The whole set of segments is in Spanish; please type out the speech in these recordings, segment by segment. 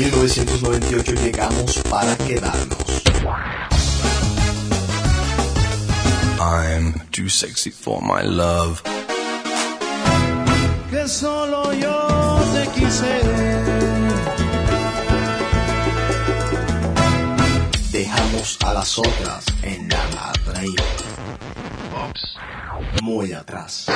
1998 llegamos para quedarnos. I'm too sexy for my love. que solo yo te quise. Dejamos a las otras en la ladra Muy atrás.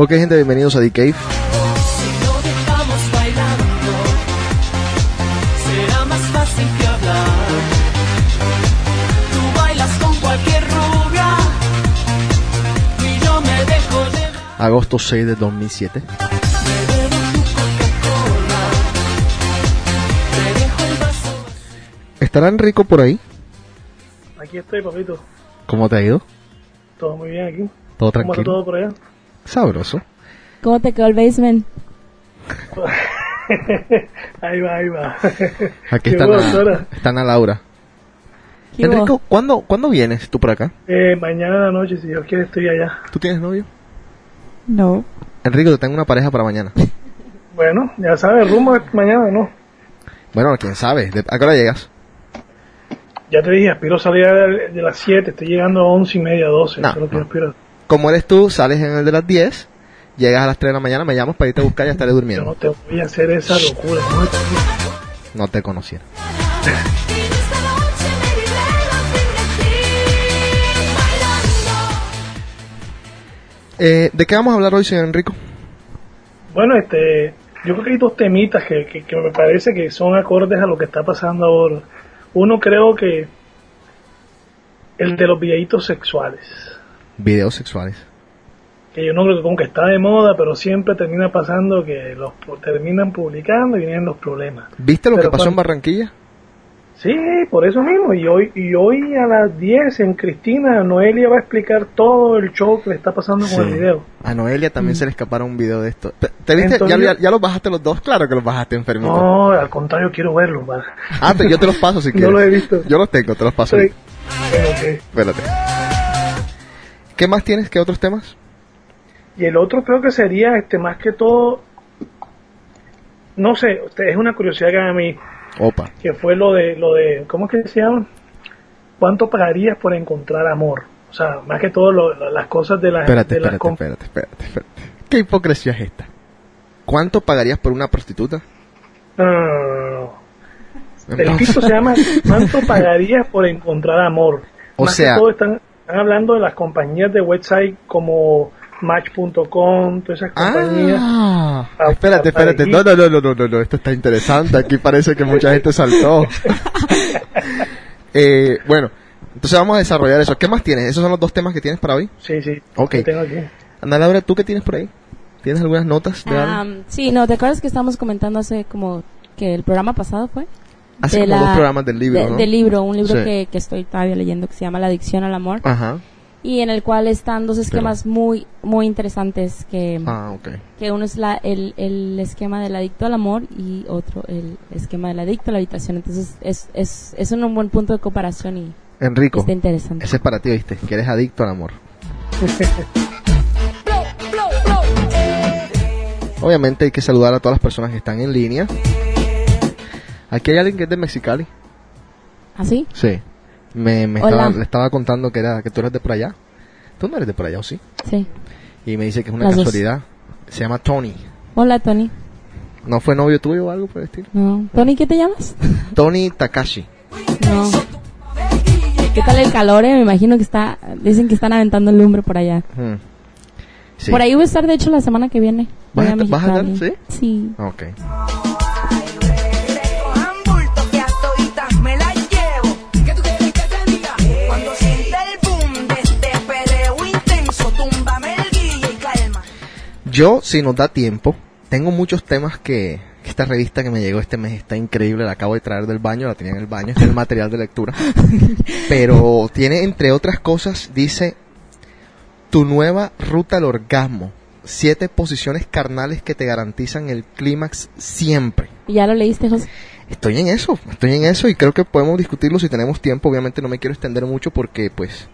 Ok, gente, bienvenidos a The Cave. Si lo dejamos bailando, será más fácil que hablar. Tú bailas con cualquier rubia y yo me dejo llevar. Agosto 6 de 2007. Me bebo tu Coca-Cola, te dejo el vaso. ¿Estará Enrico por ahí? Aquí estoy, papito. ¿Cómo te ha ido? Todo muy bien aquí. ¿Todo ¿Cómo está tranquilo? todo por allá? Sabroso. ¿Cómo te quedó el basement? ahí va, ahí va. Aquí Qué está, bueno, Ana, doctora. está Ana Laura. Enrico, ¿cuándo, ¿cuándo vienes tú por acá? Eh, mañana en la noche, si Dios quiere, estoy allá. ¿Tú tienes novio? No. Enrico, te tengo una pareja para mañana. Bueno, ya sabes, rumbo es mañana, ¿no? Bueno, quién sabe. ¿De- ¿A qué hora llegas? Ya te dije, aspiro a salir de, las 7, estoy llegando a 11 y media, 12. No, no. aspiro. Como eres tú, sales en el de las 10, llegas a las 3 de la mañana, me llamas para irte a buscar y ya estaré Yo durmiendo. no te voy a hacer esa locura. ¿no? No te conociera. Eh, ¿De qué vamos a hablar hoy, señor Enrico? Bueno, este, yo creo que hay dos temitas que, que, que me parece que son acordes a lo que está pasando ahora. Uno creo que el de los videitos sexuales. Videos sexuales. que yo no creo que como que está de moda, pero siempre termina pasando que los terminan publicando y vienen los problemas. ¿Viste lo Pero que pasó en Barranquilla? Sí, por eso mismo. Y hoy, y hoy a las 10 en Cristina, Noelia va a explicar todo el show que le está pasando con el video. A Noelia también se le escaparon un video de esto. ¿Te, te viste? Entonces- ¿Ya, ya, ya los bajaste los dos? Claro que los bajaste, enfermito. No, al contrario, quiero verlo. va. Ah, te- yo te los paso si No quieres. lo he visto. Yo los tengo, te los paso. Sí. Espérate. ¿Qué más tienes? ¿Qué otros temas? Y el otro creo que sería, este más que todo, no sé, es una curiosidad que a mí, Opa. que fue lo de, lo de, ¿cómo es que se llama? ¿Cuánto pagarías por encontrar amor? O sea, más que todo lo- lo- las cosas de las... Espérate, de las espérate, espérate, espérate, espérate. ¿Qué hipocresía es esta? ¿Cuánto pagarías por una prostituta? No, no, no, no, no. El título se llama ¿Cuánto pagarías por encontrar amor? O Más sea- que todo están, están hablando de las compañías de website como Match.com, todas esas compañías. Ah, Ah, espérate, espérate. No, no, no, no, no, no, no, esto está interesante. Aquí parece que mucha gente saltó. eh, bueno, entonces vamos a desarrollar eso. ¿Qué más tienes? ¿Esos son los dos temas que tienes para hoy? Sí, sí. Ok. tengo aquí. Ana Laura, ¿tú qué tienes por ahí? ¿Tienes algunas notas de algo? Am, sí, no, ¿te acuerdas que estábamos comentando hace como que el programa pasado fue? Hace de como la- dos programas del libro, de- ¿no? Del libro, un libro Sí. que, que estoy todavía leyendo que se llama La adicción al amor Ajá. y en el cual están dos esquemas muy muy interesantes que, Ah, ok. que uno es la, el, el esquema del adicto al amor y otro el esquema del adicto a la habitación. Entonces es, es, es un buen punto de comparación y Enrico, está interesante. ese es para ti, ¿viste? Que eres adicto al amor. Obviamente hay que saludar a todas las personas que están en línea. Aquí hay alguien que es de Mexicali. ¿Así? Sí. Me, me Hola. estaba, le estaba contando que era que tú eres de por allá. Tú no eres de por allá, ¿o sí? Sí. Y me dice que es una Las dos. casualidad. Se llama Tony. Hola, Tony. ¿No fue novio tuyo o algo por el estilo? No. Tony, ¿qué te llamas? Tony Takashi. No. ¿Qué tal el calor? eh? Me imagino que está. Dicen que están aventando el lumbre por allá. Hmm. Sí. Por ahí voy a estar, de hecho, la semana que viene. ¿Vas a- vas a estar? Sí. Ok. Yo, si nos da tiempo, tengo muchos temas que, Esta revista que me llegó este mes está increíble, la acabo de traer del baño, la tenía en el baño, en el material de lectura. Pero tiene, entre otras cosas, dice, tu nueva ruta al orgasmo. Siete posiciones carnales que te garantizan el clímax siempre. ¿Ya lo leíste, José? Estoy en eso, estoy en eso y creo que podemos discutirlo si tenemos tiempo. Obviamente no me quiero extender mucho porque pues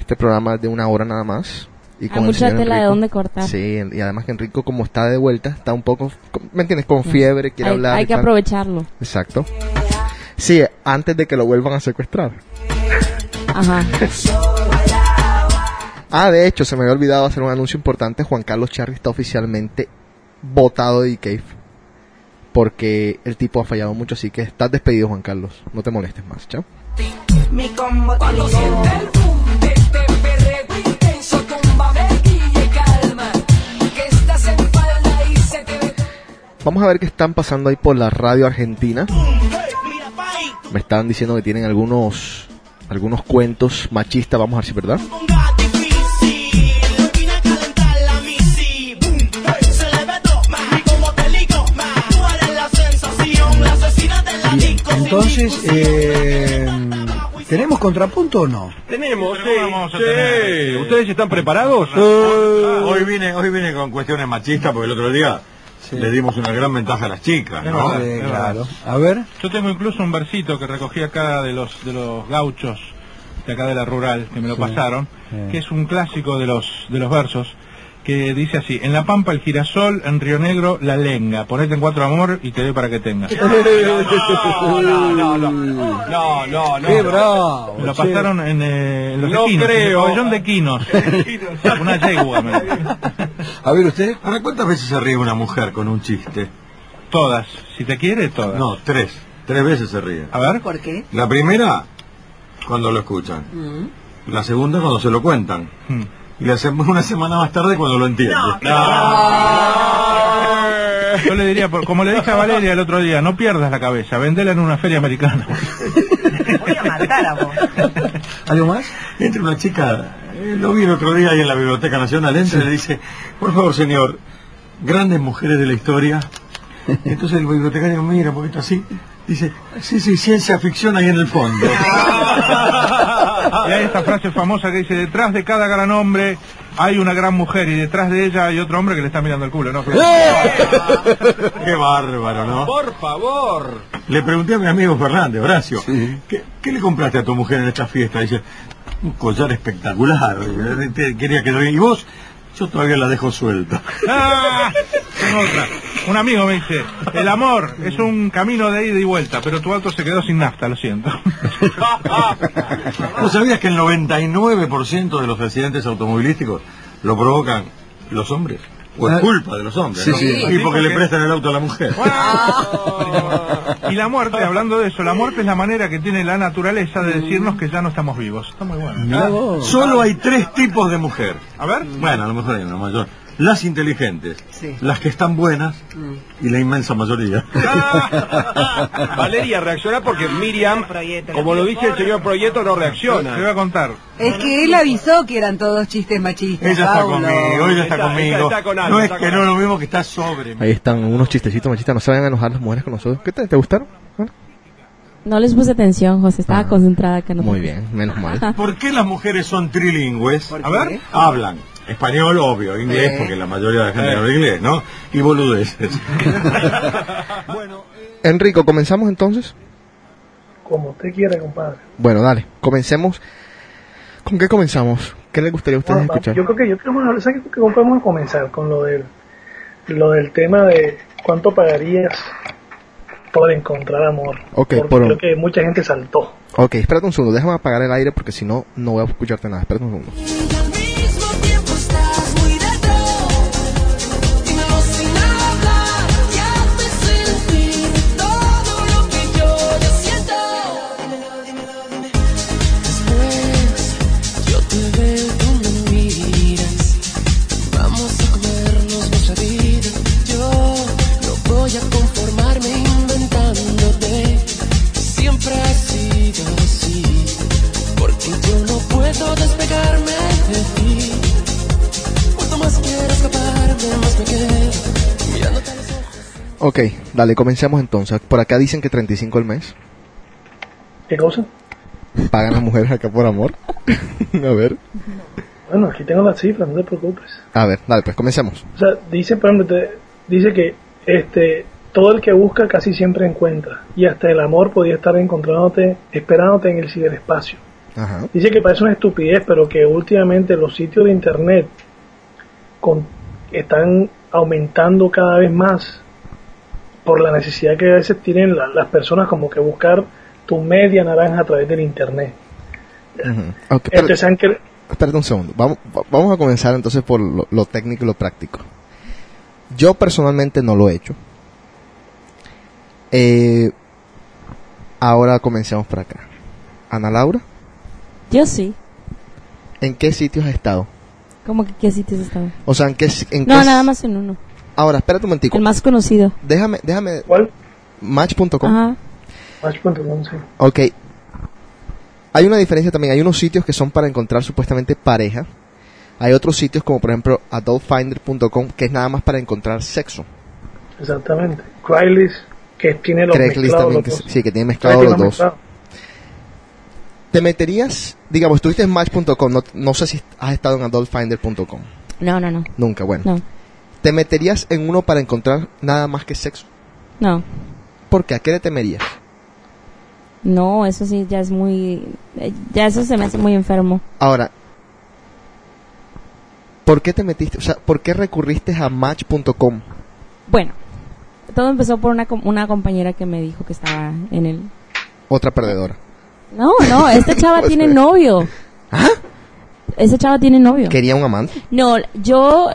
este programa es de una hora nada más. Y Hay con el mucha tela de Enrico- dónde cortar. Sí, y además que Enrico como está de vuelta, está un poco, ¿me entiendes? Con fiebre, quiere hay, hablar. hay que tal. aprovecharlo. Exacto. Sí, antes de que lo vuelvan a secuestrar. Ajá. Ah, de hecho, se me había olvidado hacer un anuncio importante. Juan Carlos Charri está oficialmente votado de Cave. Porque el tipo ha fallado mucho, así que estás despedido, Juan Carlos. No te molestes más, chao. Mi combo Vamos a ver qué están pasando ahí por la radio argentina. Me estaban diciendo que tienen algunos algunos cuentos machistas, vamos a ver si es verdad. Bien, entonces, eh, ¿tenemos contrapunto o no? Tenemos, sí, sí. ¿Ustedes están preparados? Hoy vine, hoy vine con cuestiones machistas porque el otro día le dimos una gran ventaja a las chicas, ¿no? Sí, claro. A ver. Yo tengo incluso un versito que recogí acá de los de los gauchos de acá de la rural que me lo Sí. pasaron, Sí. que es un clásico de los de los versos que dice así: En la Pampa el girasol, en Río Negro la lenga. Ponete en cuatro amor y te doy para que tengas. No, no, no. No, no, no. Qué bravo. Lo pasaron en, eh, en los No equinos, en el creo. pabellón de equinos. Una yegua. me A ver usted. Ahora, ¿cuántas veces se ríe una mujer con un chiste? Todas. Si te quiere, todas. No, tres. Tres veces se ríe. A ver. ¿Por qué? La primera, cuando lo escuchan. La segunda, cuando se lo cuentan. Hmm. Y la sema- una semana más tarde, cuando lo entiende. Yo le diría, por- como le dije a Valeria el otro día, no pierdas la cabeza, vendela en una feria americana. Voy a matar a vos. ¿Algo más? Entra una chica, eh, lo vi el otro día ahí en la Biblioteca Nacional, entra y le dice, por favor señor, grandes mujeres de la historia. Entonces el bibliotecario mira un poquito así, dice, sí, sí, ciencia ficción ahí en el fondo. Y hay esta frase famosa que dice, detrás de cada gran hombre hay una gran mujer y detrás de ella hay otro hombre que le está mirando el culo, ¿no? Qué bárbaro, ¿no? Por favor. Le pregunté a mi amigo Fernández, Horacio, Sí. ¿qué, qué le compraste a tu mujer en esta fiesta? Dice, un collar espectacular. Te- Quería que lo Y vos, yo todavía la dejo suelta. Ah, otra. Un amigo me dice, el amor es un camino de ida y vuelta, pero tu auto se quedó sin nafta, lo siento. ¿Vos sabías que el 99% de los accidentes automovilísticos lo provocan los hombres? ¿O es Ah. culpa de los hombres? Sí, ¿no? sí. Y porque le prestan el auto a la mujer. Y la muerte, hablando de eso, la muerte es la manera que tiene la naturaleza de decirnos que ya no estamos vivos. Está muy bueno. Vos. Solo hay tres tipos de mujer. A ver. Bueno, a lo mejor hay una mayor. Las inteligentes, Sí. las que están buenas y la inmensa mayoría. Valeria reacciona porque Miriam, como lo dice el señor Proyecto, no reacciona. Te voy a contar. Es que él avisó que eran todos chistes machistas. Ella está Paulo. conmigo, ella está, Está- conmigo. está- está con algo, no es está que no es lo mismo que está sobre. Ahí están unos chistecitos machistas. No se vayan a enojar las mujeres con nosotros. ¿Qué tal? ¿Te gustaron? Bueno, No les puse atención, José. Estaba Ah. concentrada acá. No muy bien, menos mal. ¿Por qué las mujeres son trilingües? A ver. Hablan español, obvio, inglés, porque la mayoría de la gente habla inglés, ¿no? Y boludeces. Enrico, ¿comenzamos entonces? Como usted quiera, compadre. Bueno, dale, comencemos. ¿Con qué comenzamos? ¿Qué les gustaría a ustedes Bueno, escuchar? yo creo que yo creo que ¿sabes qué vamos a comenzar con lo del lo del tema de cuánto pagarías por encontrar amor. Ok, Porque por- creo que mucha gente saltó. Ok, espérate un segundo, déjame apagar el aire porque si no, no voy a escucharte nada. Espérate un segundo. Ok, dale, comencemos entonces. Por acá dicen que 35 al mes. ¿Qué cosa? Pagan las mujeres acá por amor. a ver. Bueno, aquí tengo las cifras, no te preocupes. A ver, dale, pues comencemos. O sea, dice, por ejemplo, te- dice que este todo el que busca casi siempre encuentra. Y hasta el amor podía estar encontrándote, esperándote en el ciberespacio. Ajá. Dice que parece una estupidez, pero que últimamente los sitios de internet con- están aumentando cada vez más por la necesidad que a veces tienen la- las personas como que buscar tu media naranja a través del internet. Ujú. Ok, espérate, Entonces han cre- espérate un segundo. Vamos, va- vamos a comenzar entonces por lo, lo técnico y lo práctico. Yo personalmente no lo he hecho. Eh, ahora comencemos por acá. Ana Laura, Yo sí. ¿en qué sitios has estado? ¿Cómo que qué sitios estaba? O sea, ¿en qué... En No, qué- nada más en uno. Ahora, espérate un momentico. El más conocido. Déjame, déjame... ¿Cuál? Match.com. Ajá. Match.com, sí. Ok. Hay una diferencia también. Hay unos sitios que son para encontrar supuestamente pareja. Hay otros sitios como por ejemplo adultfinder.com que es nada más para encontrar sexo. Exactamente. Craigslist, que tiene los Craigslist mezclados también, los que, dos. sí, que tiene mezclado los dos. ¿Te meterías, digamos, estuviste en match.com, no, no sé si has estado en adultfinder.com? No, no, no. Nunca, bueno. No. ¿Te meterías en uno para encontrar nada más que sexo? No. ¿Por qué? ¿A qué le temerías? No, eso sí ya es muy... eh, Ya eso se me hace muy enfermo. Ahora, ¿por qué te metiste? O sea, ¿por qué recurriste a match.com? Bueno, todo empezó por una, una compañera que me dijo que estaba en el... Otra perdedora. No, no, esta chava tiene novio. ¿Ah? Esa chava tiene novio. ¿Quería un amante? No, yo...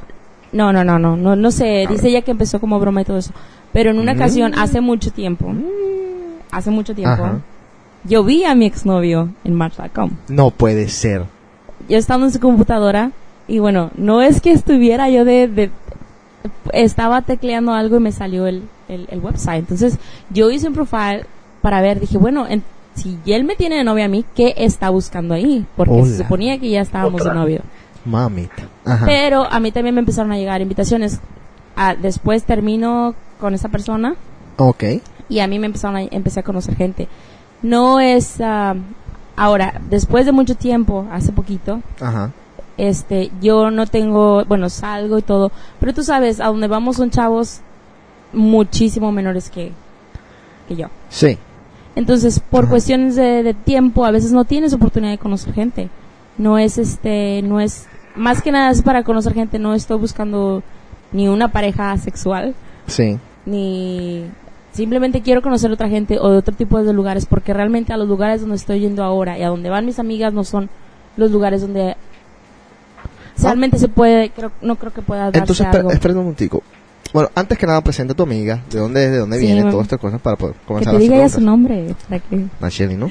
No, no, no, no, no, no sé. Dice ella que empezó como broma y todo eso. Pero en una Mm. ocasión, hace mucho tiempo, hace mucho tiempo, Ajá. yo vi a mi exnovio en Match.com. No puede ser. Yo estaba en su computadora y bueno, no es que estuviera yo de... de- estaba tecleando algo y me salió el, el, el website. Entonces yo hice un profile para ver, dije, bueno, en- si él me tiene de novia a mí, ¿qué está buscando ahí? Porque Hola. se suponía que ya estábamos de Otra. novio. Mamita. Ajá. Pero a mí también me empezaron a llegar invitaciones. Ah, después termino con esa persona Ok. y a mí me empezaron a, empecé a conocer gente. No es ah, ahora, después de mucho tiempo, hace poquito, Ajá. este, yo no tengo, bueno, salgo y todo, pero tú sabes, a donde vamos son chavos muchísimo menores que, que yo. Sí. Entonces, por Ajá. cuestiones de, de tiempo, a veces no tienes oportunidad de conocer gente. No es este, no es, más que nada es para conocer gente, no estoy buscando ni una pareja sexual, Sí. ni simplemente quiero conocer otra gente o de otro tipo de lugares, porque realmente a los lugares donde estoy yendo ahora y a donde van mis amigas no son los lugares donde realmente se puede, creo, no creo que pueda darse Entonces, espera, algo. espera un momentico. Bueno, antes que nada, presenta a tu amiga, de dónde es, de dónde Sí, viene, mam. todas estas cosas para poder que comenzar te a hacer diga ya su nombre, que Nacheli, ¿no?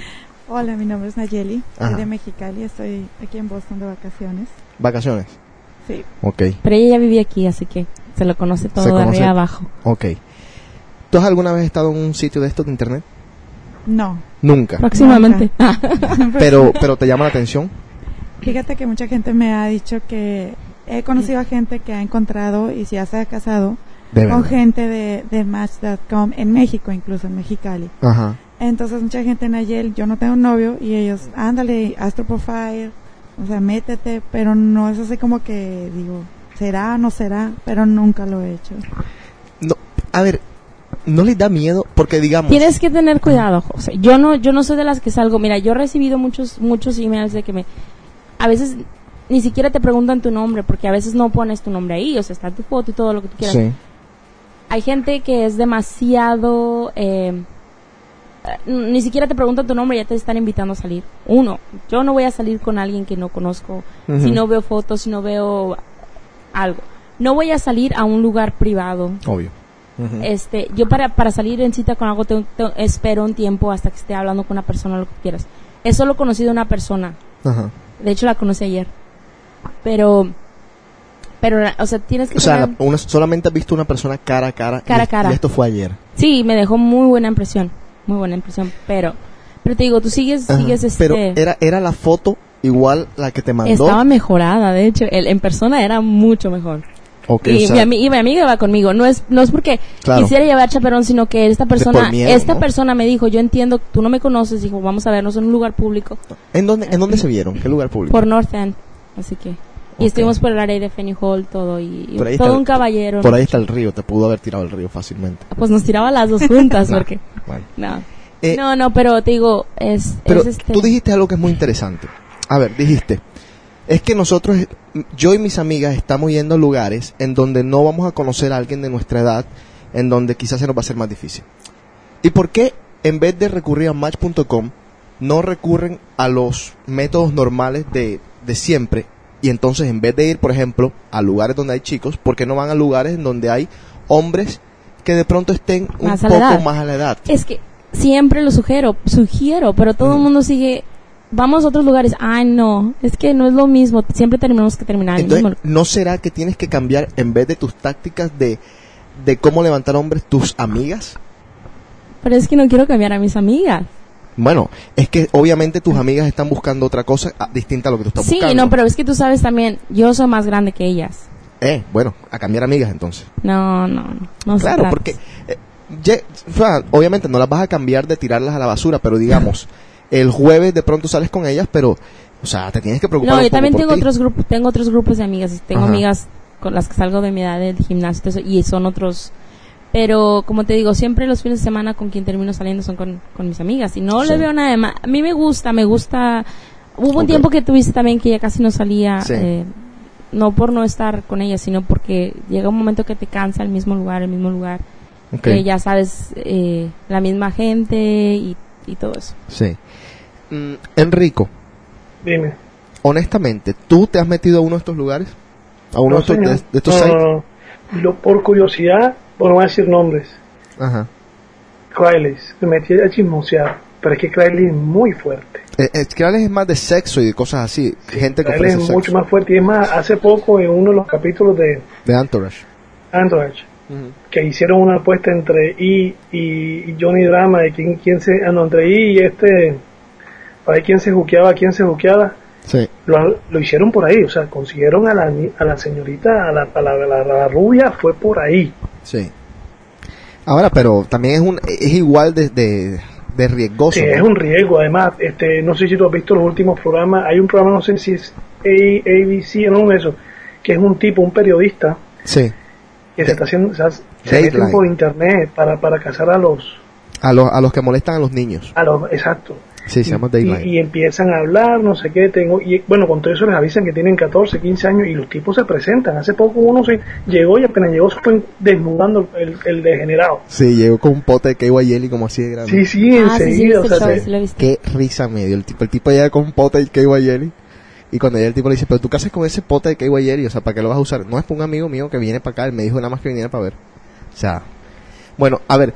Hola, mi nombre es Nayeli, Ajá. soy de Mexicali, estoy aquí en Boston de vacaciones. Vacaciones. Sí. Ok, Pero ella ya vivía aquí, así que se lo conoce todo Se de conoce- arriba abajo. ok. ¿Tú has alguna vez estado en un sitio de estos de internet? No. Nunca. Próximamente. Pero, pero te llama la atención. Fíjate que mucha gente me ha dicho que he conocido a gente que ha encontrado y ya se ha casado De con gente de, de Match.com en México, incluso en Mexicali. Ajá. Entonces mucha gente en Ayel, yo no tengo novio y ellos, ándale, profile, o sea, métete, pero no es así como que digo, será o no será, pero nunca lo he hecho. No, a ver, ¿no les da miedo? Porque digamos... Tienes que tener cuidado, José. Yo no, yo no soy de las que salgo. Mira, yo he recibido muchos, muchos emails de que me, a veces ni siquiera te preguntan tu nombre, porque a veces no pones tu nombre ahí, o sea, está tu foto y todo lo que tú quieras. Sí. Hay gente que es demasiado, eh, ni siquiera te preguntan tu nombre, ya te están invitando a salir. Uno, yo no voy a salir con alguien que no conozco, si no veo fotos, si no veo algo. No voy a salir a un lugar privado. Obvio. Este, yo para, para salir en cita con algo tengo- tengo- espero un tiempo hasta que esté hablando con una persona lo que quieras. He solo conocido a una persona. De hecho la conocí ayer. Pero pero o sea, tienes que O sea, tener- una, solamente has visto una persona cara a cara. Cara a cara. Y esto fue ayer. Sí, me dejó muy buena impresión, muy buena impresión, pero pero te digo, tú sigues Ajá. sigues este Pero era, era la foto igual la que te mandó. estaba mejorada, de hecho, el, en persona era mucho mejor. Y, o sea- mi, y mi amiga va conmigo. No es, no es porque Claro. quisiera llevar chaperón, sino que esta persona, miedo, esta ¿no? persona me dijo, yo entiendo, tú no me conoces, dijo, vamos a vernos en un lugar público, ¿En dónde, ¿En dónde se vieron? ¿Qué lugar público? por North End, así que. Y estuvimos por el área de Fanny Hall, todo, y, todo está- un caballero. Por ahí está el río, te pudo haber tirado el río fácilmente. Pues nos tiraba las dos juntas, No, porque. bueno. No. Eh, no, no, pero te digo, es. Pero es este, tú dijiste algo que es muy interesante. A ver, dijiste, es que nosotros, yo y mis amigas estamos yendo a lugares en donde no vamos a conocer a alguien de nuestra edad, en donde quizás se nos va a hacer más difícil. ¿Y por qué en vez de recurrir a match.com no recurren a los métodos normales de, de siempre? Y entonces en vez de ir, por ejemplo, a lugares donde hay chicos, ¿por qué no van a lugares en donde hay hombres que de pronto estén un Más poco más a la edad? Es que siempre lo sugiero, sugiero, pero todo el mundo sigue. Vamos a otros lugares. Ay, no, es que no es lo mismo. Siempre tenemos que terminar Entonces, mismo. ¿no será que tienes que cambiar en vez de tus tácticas de, de cómo levantar hombres tus amigas? Pero es que no quiero cambiar a mis amigas. Bueno, es que obviamente tus amigas están buscando otra cosa ah, distinta a lo que tú estás Sí, buscando. no, pero es que tú sabes también, yo soy más grande que ellas. Eh, bueno, a cambiar amigas entonces. No, no, no. no claro, porque eh, ye- obviamente no las vas a cambiar de tirarlas a la basura, pero digamos, el jueves de pronto sales con ellas, pero, o sea, te tienes que preocupar No, yo también tengo ti. otros grupos, tengo otros grupos de amigas, tengo Ajá. amigas con las que salgo de mi edad del gimnasio y son otros pero como te digo, siempre los fines de semana con quien termino saliendo son con, con mis amigas y no Sí. le veo nada de más. A mí me gusta, me gusta. Hubo un tiempo que tuviste también que ya casi no salía, Sí. eh, no por no estar con ella, sino porque llega un momento que te cansa el mismo lugar, el mismo lugar, que ya sabes eh, la misma gente y, y todo eso. Sí. Mm, Enrico, Dime. honestamente, ¿tú te has metido a uno de estos lugares? ¿A uno No, de estos, de, de estos No, sites? no, por curiosidad, bueno, no voy a decir nombres. Ajá. Crailes, me metí a chismosear, pero es que Crailes es muy fuerte. Eh, Es que es más de sexo y de cosas así. Gente que ofrece es sexo. mucho más fuerte. Y es más, hace poco en uno de los capítulos de De Entourage. Entourage, que hicieron una apuesta entre I y, y Johnny Drama de quién, quién se, ah, no, entre I y este, para ver quién se juqueaba, quién se juqueaba. Sí. Lo, lo hicieron por ahí, o sea, consiguieron a la, ni- a la señorita, a la, a la, a la- a la rubia, fue por ahí. Sí. Ahora, pero también es un es igual de, de, de riesgoso. Sí, ¿no? es un riesgo. Además, este, no sé si tú has visto los últimos programas. Hay un programa, no sé si es A- ABC o no eso, que es un tipo, un periodista, Sí. que se está haciendo, o sea, se Dateline. por internet para, para cazar a los, A los, a los que molestan a los niños. a los, exacto. Sí, se llama Y, Dayline. y empiezan a hablar, no sé qué, tengo, y bueno, con todo eso les avisan que tienen 14, 15 años y los tipos se presentan. Hace poco uno se llegó y apenas llegó se fue desnudando el, el degenerado. Sí, llegó con un pote de KY Jelly como así de grande. Sí, sí, Ah, sí, sí, enseguida. o sea, show, sí lo viste. Qué risa me dio. El tipo, el tipo llega con un pote de KY Jelly. Y cuando llega el tipo le dice, pero tú qué haces con ese pote de KY Jelly, o sea, ¿para qué lo vas a usar? No es para un amigo mío que viene para acá, él me dijo nada más que viniera para ver. O sea, bueno, a ver,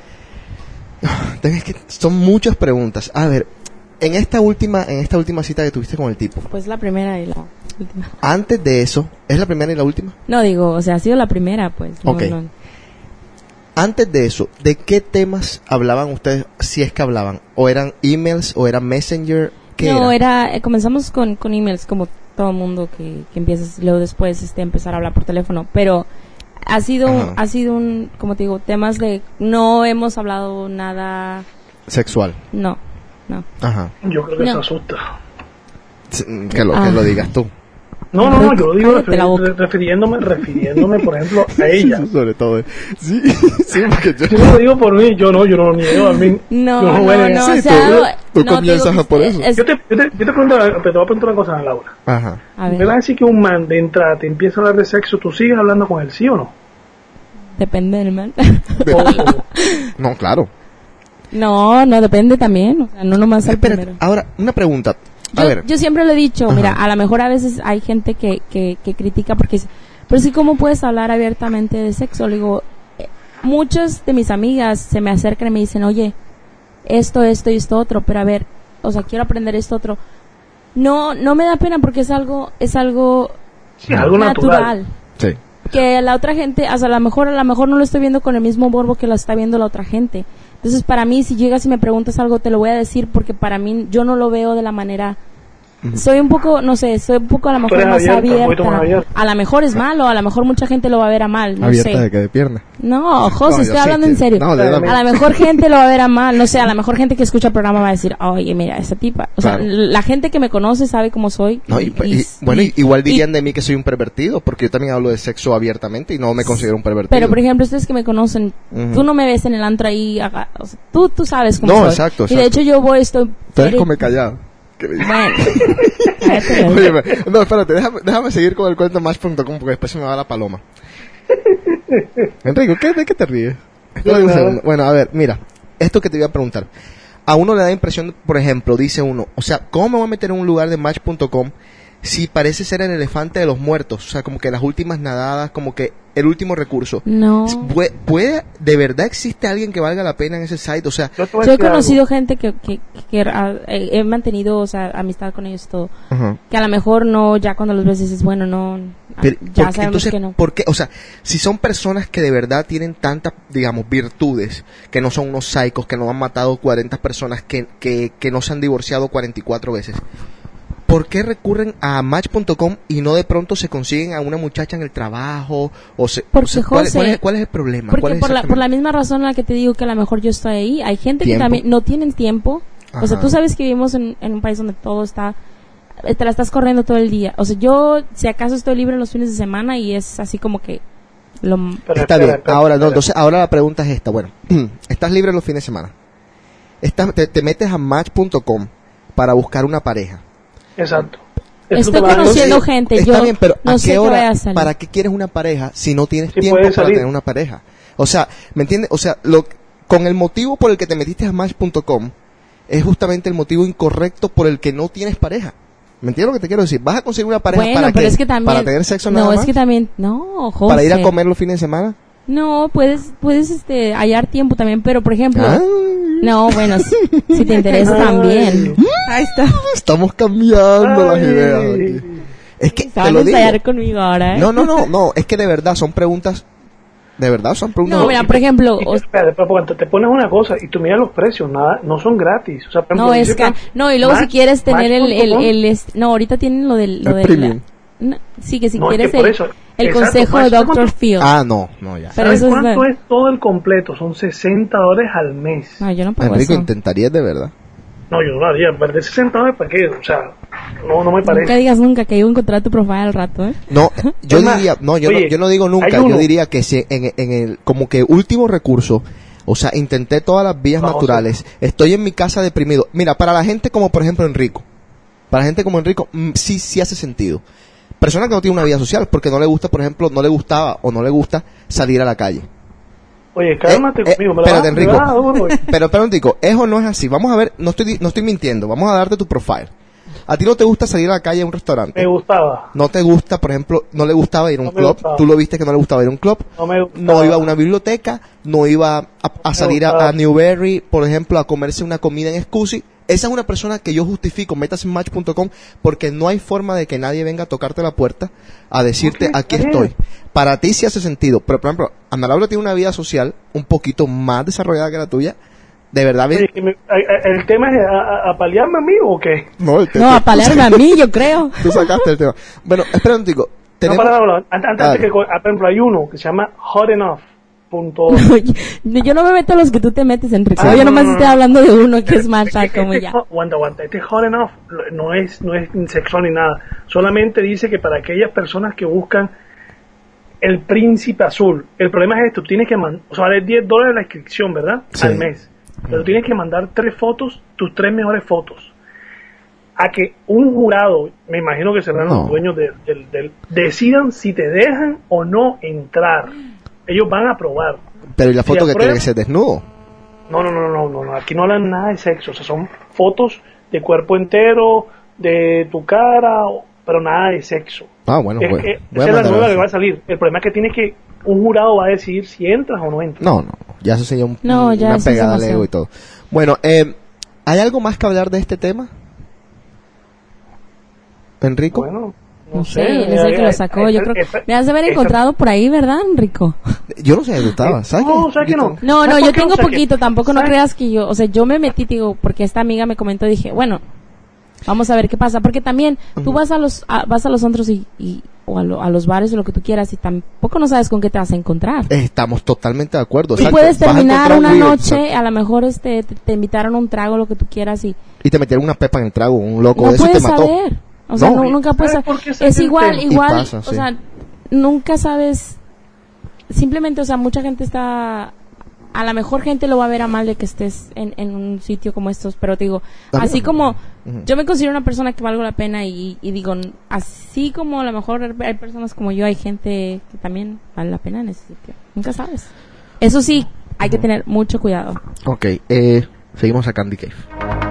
es que son muchas preguntas. A ver, en esta última, en esta última cita que tuviste con el tipo, Pues la primera y la última. antes de eso, ¿es la primera y la última? No, digo, o sea, ha sido la primera, pues. no, Ok. no. Antes de eso, ¿de qué temas hablaban ustedes, si es que hablaban? ¿O eran emails o era messenger? ¿Qué No, era? era, eh, comenzamos con, con emails como todo mundo que, que empiezas, luego después este, empezar a hablar por teléfono, pero ha sido, Ajá. ha sido un, como te digo, temas de, no hemos hablado nada, Sexual. no, no. Ajá. yo creo que No. se asusta. Sí, Que lo, que Ah. lo digas tú. No, no, no, yo lo digo refiriéndome, refiriéndome, por ejemplo, a ella. Sobre todo. Sí, sí, porque yo... Yo no lo digo por mí, yo no, yo no lo niego a mí. No, yo no, no, negar. o Sí, sea, tú- no, no, comienzas digo a por eso. es- Yo te, yo, te, yo te pregunto, te voy a preguntar una cosa, Laura. Ajá. a ¿Me ver, vas a decir que un man de entrada te empieza a hablar de sexo, tú sigues hablando con él, sí o no? depende del man. O- No, claro. No, no, depende también, o sea, no nomás al Espérate, primero. ahora, una pregunta. A Yo, ver, yo siempre lo he dicho, Ajá. mira, a lo mejor a veces hay gente que, que, que critica porque dice, pero sí, ¿cómo puedes hablar abiertamente de sexo? Le digo, eh, muchas de mis amigas se me acercan y me dicen, oye, esto, esto y esto otro, pero a ver, o sea, quiero aprender esto otro. No, no me da pena porque es algo, es algo sí, algo natural. sí. que la otra gente, o sea, a lo mejor, a lo mejor no lo estoy viendo con el mismo morbo que lo está viendo la otra gente. Entonces, para mí, si llegas y me preguntas algo, te lo voy a decir porque para mí, yo no lo veo de la manera soy un poco, no sé, soy un poco a lo mejor más abierta, un poquito abierta. más abierta. A lo mejor es malo, a lo mejor mucha gente lo va a ver a mal, no Abierta sé. de que de pierna. No, José, No, estoy hablando que- en serio. no, a lo mejor gente lo va a ver a mal, no sé, a lo mejor gente que escucha el programa va a decir, oye, mira, esta tipa. O sea, la gente que me conoce sabe cómo soy. No, y, y- bueno, y- igual dirían de mí que soy un pervertido, porque yo también hablo de sexo abiertamente y no me considero un pervertido. Pero, por ejemplo, ustedes que me conocen, tú no me ves en el antro ahí, aga- o sea, tú, tú sabes cómo No, soy. exacto, Y de hecho yo voy, estoy... Tú eres come callado. Cállate, güey. Oye, no, espérate, déjame, déjame seguir con el cuento match.com porque después se me va la paloma. Enrico, ¿qué, ¿de qué te ríes? Bueno, a ver, mira, esto que te voy a preguntar. A uno le da impresión, por ejemplo, dice uno, o sea, ¿cómo me voy a meter en un lugar de match.com si parece ser el elefante de los muertos? O sea, como que las últimas nadadas, como que el último recurso. No. ¿Puede, puede- de verdad existe alguien que valga la pena en ese site? O sea, Yo he algo. conocido gente que, que, que, eh, he mantenido, o sea, amistad con ellos y todo. Que a lo mejor no, ya cuando los ves dices, bueno, no, ah, Pero, ya ¿por qué? sabemos entonces, que no. ¿por qué? O sea, si son personas que de verdad tienen tantas, digamos, virtudes, que no son unos psicos, que no han matado 40 personas, que, que, que no se han divorciado 44 veces, ¿por qué recurren a Match.com y no de pronto se consiguen a una muchacha en el trabajo? O se, Porque, o sea, ¿cuál, José, cuál es, cuál es el problema? ¿Cuál Porque es por la, por la exactamente? misma razón en la que te digo que a lo mejor yo estoy ahí, hay gente que también no tienen tiempo. O sea, tú sabes que vivimos en, en un país donde todo está, eh, te la estás corriendo todo el día. O sea, yo si acaso estoy libre los fines de semana y es así como que lo... Pero Está espera, bien, espera, ahora, no, entonces, ahora la pregunta es esta. Bueno, estás libre los fines de semana. Estás, te, te metes a Match.com para buscar una pareja. Exacto. Estoy conociendo Entonces, gente, Está yo bien, pero no ¿a qué hora? a salir. ¿Para qué quieres una pareja si no tienes Sí tiempo para tener una pareja? O sea, ¿me entiendes? O sea, lo, con el motivo por el que te metiste a Match.com es justamente el motivo incorrecto por el que no tienes pareja. ¿Me entiendes lo que te quiero decir? ¿Vas a conseguir una pareja bueno, para pero qué? es que también... ¿Para tener sexo nada No, más? es que también... No, José. ¿Para ir a comer los fines de semana? No, puedes, puedes este, hallar tiempo también, pero por ejemplo... Ah. No, bueno, si, si te interesa también. Ahí está. Estamos cambiando las Ay. ideas aquí. Es que te a lo digo. conmigo ahora, ¿eh? No, no, no, no, es que de verdad son preguntas de verdad son preguntas No, mira, por ejemplo... Y espera, pero cuando te pones una cosa y tú miras los precios, nada, no son gratis. O sea, por ejemplo, No, es que... No, y luego si Match- quieres tener el... el, el est- no, ahorita tienen lo del... Lo El del premium. No, sí, que si No, es quieres que por el, eso- el exacto, consejo de Dr. Phil. Ah, no, no ya. Pero ¿Sabes eso es... cuánto es todo el completo? Son 60 dólares al mes. No, yo no pago Enrico, eso. intentarías de verdad. No, yo no lo haría. Perder 60 dólares para qué? O sea, no, no me Nunca parece. digas nunca que iba a encontrar tu profile al rato, ¿eh? No, yo diría, no, yo, oye, no, yo no digo nunca, yo diría que si en, en el, como que último recurso, o sea, intenté todas las vías Vamos, naturales, estoy en mi casa deprimido. Mira, para la gente como por ejemplo Enrico, para la gente como Enrico, mm, sí, sí hace sentido. Persona que no tiene una vida social porque no le gusta, por ejemplo, no le gustaba o no le gusta salir a la calle. Oye, cálmate Eh, eh, conmigo. me espérate, vas- me Enrico. vas. Pero, pero, Enrico, eso no es así. Vamos a ver, no estoy, no estoy mintiendo, vamos a darte tu profile. ¿A ti no te gusta salir a la calle a un restaurante? Me gustaba. no te gusta, por ejemplo, no le gustaba ir a un No club, gustaba. tú lo viste que no le gustaba ir a un club, No me gustaba. no iba a una biblioteca, no iba a, a salir a, a Newberry, por ejemplo, a comerse una comida en Scusi. Esa es una persona que yo justifico, metas en match.com, porque no hay forma de que nadie venga a tocarte la puerta a decirte, aquí estoy. Para ti sí hace sentido, pero por ejemplo, Ana Laura tiene una vida social un poquito más desarrollada que la tuya. De verdad, Oye, me- ¿El tema es a, a, a paliarme a mí o qué? no, te- No, te- a mí, yo creo. tú sacaste el tema. Bueno, espera un tico. No, Tenemos, para, para, antes, antes que, ah, por ejemplo, hay uno que se llama hotenough.org. yo no me meto a los que tú te metes, Enrique. Ah, yo no, nomás no, no. estoy hablando de uno que es macha, como Este ya. Aguanta, aguanta. Este hot enough no es, no es sexual ni nada. Solamente dice que para aquellas personas que buscan el príncipe azul. El problema es esto, tienes que mandar, o sea, vale 10 dólares la inscripción, ¿verdad? Sí. Al mes. Pero tienes que mandar tres fotos, tus tres mejores fotos. A que un jurado, me imagino que serán No. los dueños de- del, del- decidan si te dejan o no entrar. Ellos van a probar. pero ¿y la si foto que tiene que ser desnudo? No, no, no, no, no, no. Aquí no hablan nada de sexo. O sea, son fotos de cuerpo entero, de tu cara, pero nada de sexo. Ah, bueno, Es bueno. Voy a esa es la nueva que va a salir. El problema es que tiene que un jurado va a decidir si entras o no entras. No, no, ya eso sería un- No, ya una pegada al ego y todo. Bueno, eh, ¿hay algo más que hablar de este tema? Enrico. Bueno, No sé, él es el que lo sacó. Yo creo que me has de haber encontrado por ahí, ¿verdad, Enrico? Yo no sé dónde estaba, ¿sabes? No, no? No, no, ¿Sabes yo tengo poquito, tampoco no creas que yo, o sea, yo me metí, digo, porque esta amiga me comentó, dije, bueno, Vamos a ver qué pasa, porque también tú vas a los a- vas a los antros y, y- o a, lo- a los bares o lo que tú quieras y tampoco no sabes con qué te vas a encontrar. Estamos totalmente de acuerdo. Exacto. puedes terminar una noche, exacto. a lo mejor este te, te invitaron a un trago, lo que tú quieras y Y te metieron una pepa en el trago, un loco no de eso y te puedes mató. saber. O sea, No. nu- nunca puedes ¿Sabes saber. por qué esa Es igual, Y igual, pasa, o sí. sea, nunca sabes. Simplemente, o sea, mucha gente está. A la mejor gente lo va a ver a mal de que estés en, en un sitio como estos, pero te digo, También. así como Ujú. yo me considero una persona que valgo la pena y, y digo, así como a lo mejor hay personas como yo, hay gente que también vale la pena en ese sitio. Nunca sabes. Eso sí, hay que tener mucho cuidado. Ok, eh, seguimos a Candy Cave.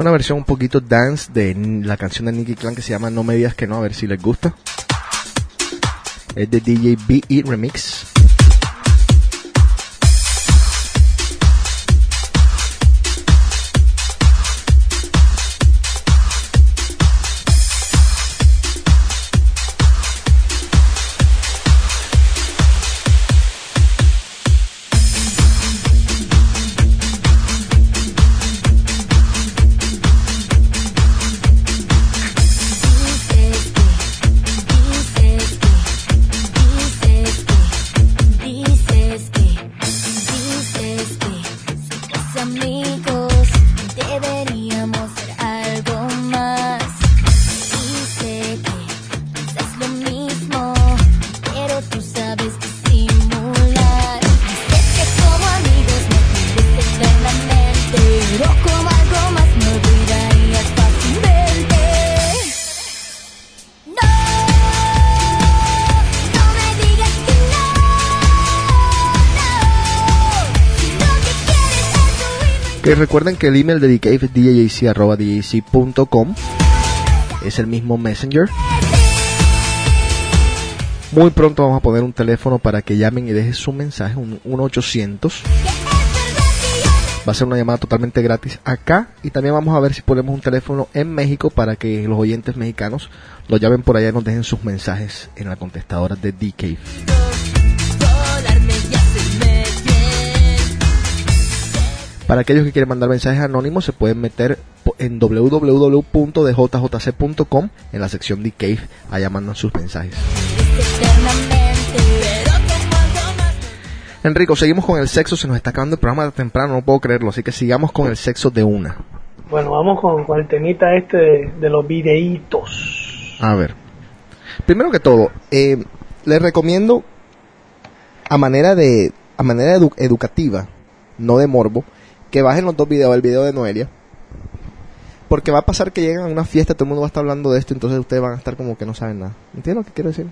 Una versión un poquito dance de la canción de Nicky Clan que se llama No me digas que no, a ver si les gusta. Es de DJ BE Remix. Recuerden que el email de Cave es djc.com. Es el mismo Messenger. Muy pronto vamos a poner un teléfono para que llamen y dejen su mensaje, un 1-800. Va a ser una llamada totalmente gratis acá y también vamos a ver si ponemos un teléfono en México para que los oyentes mexicanos lo llamen por allá y nos dejen sus mensajes en la contestadora de The Para aquellos que quieren mandar mensajes anónimos, se pueden meter en www.djjc.com en la sección The Cave. Allá mandan sus mensajes. Enrico, seguimos con el sexo. Se nos está acabando el programa temprano, no puedo creerlo. Así que sigamos con el sexo de una. Bueno, vamos con, con el temita este de, de los videitos. A ver. Primero que todo, eh, les recomiendo a manera de a manera edu- educativa, no de morbo, que bajen los dos videos, el video de Noelia. Porque va a pasar que llegan a una fiesta, todo el mundo va a estar hablando de esto, entonces ustedes van a estar como que no saben nada. ¿Entienden lo que quiero decir?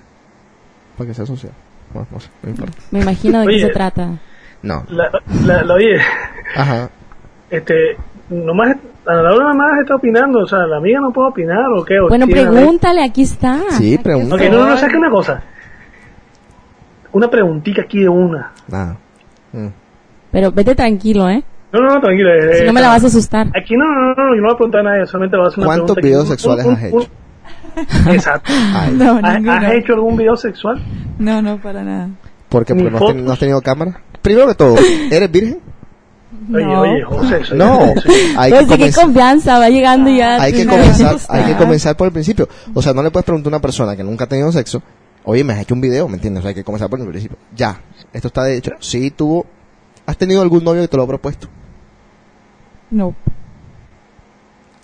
Para que sea social. Bueno, no sé, no importa. Me imagino de Oye. qué se trata. No. La, la, la- oye, Ajá. este, nomás, a la hora más está opinando, o sea, la amiga no puede opinar o qué. o Bueno, pregúntale, aquí está. Sí, pregunta. Ok, no, no, no, saque una cosa. Una preguntita aquí de una. Nada. Mm. Pero vete tranquilo, ¿eh? No, no, no, tranquilo. eh, Si no me la vas a asustar. Aquí no, no, no, no, yo no voy a preguntar a nadie, solamente voy a hacer una ¿Cuántos pregunta. videos sexuales un- has un- hecho? Exacto. No, ¿Has, hecho algún video sexual? No, no, para nada. ¿Por qué? Porque no has, no has tenido cámara. Primero que todo, ¿eres virgen? Oye, No. oye, José, soy- No. Hay Pues que de qué comenzar- confianza, va llegando ya. hay que comenzar, hay que comenzar por el principio. O sea, no le puedes preguntar a una persona que nunca ha tenido sexo, oye, me has hecho un video, ¿me entiendes? O sea, hay que comenzar por el principio. Ya, esto está de hecho. Sí, tuvo, ¿has tenido algún novio que te lo ha propuesto? No,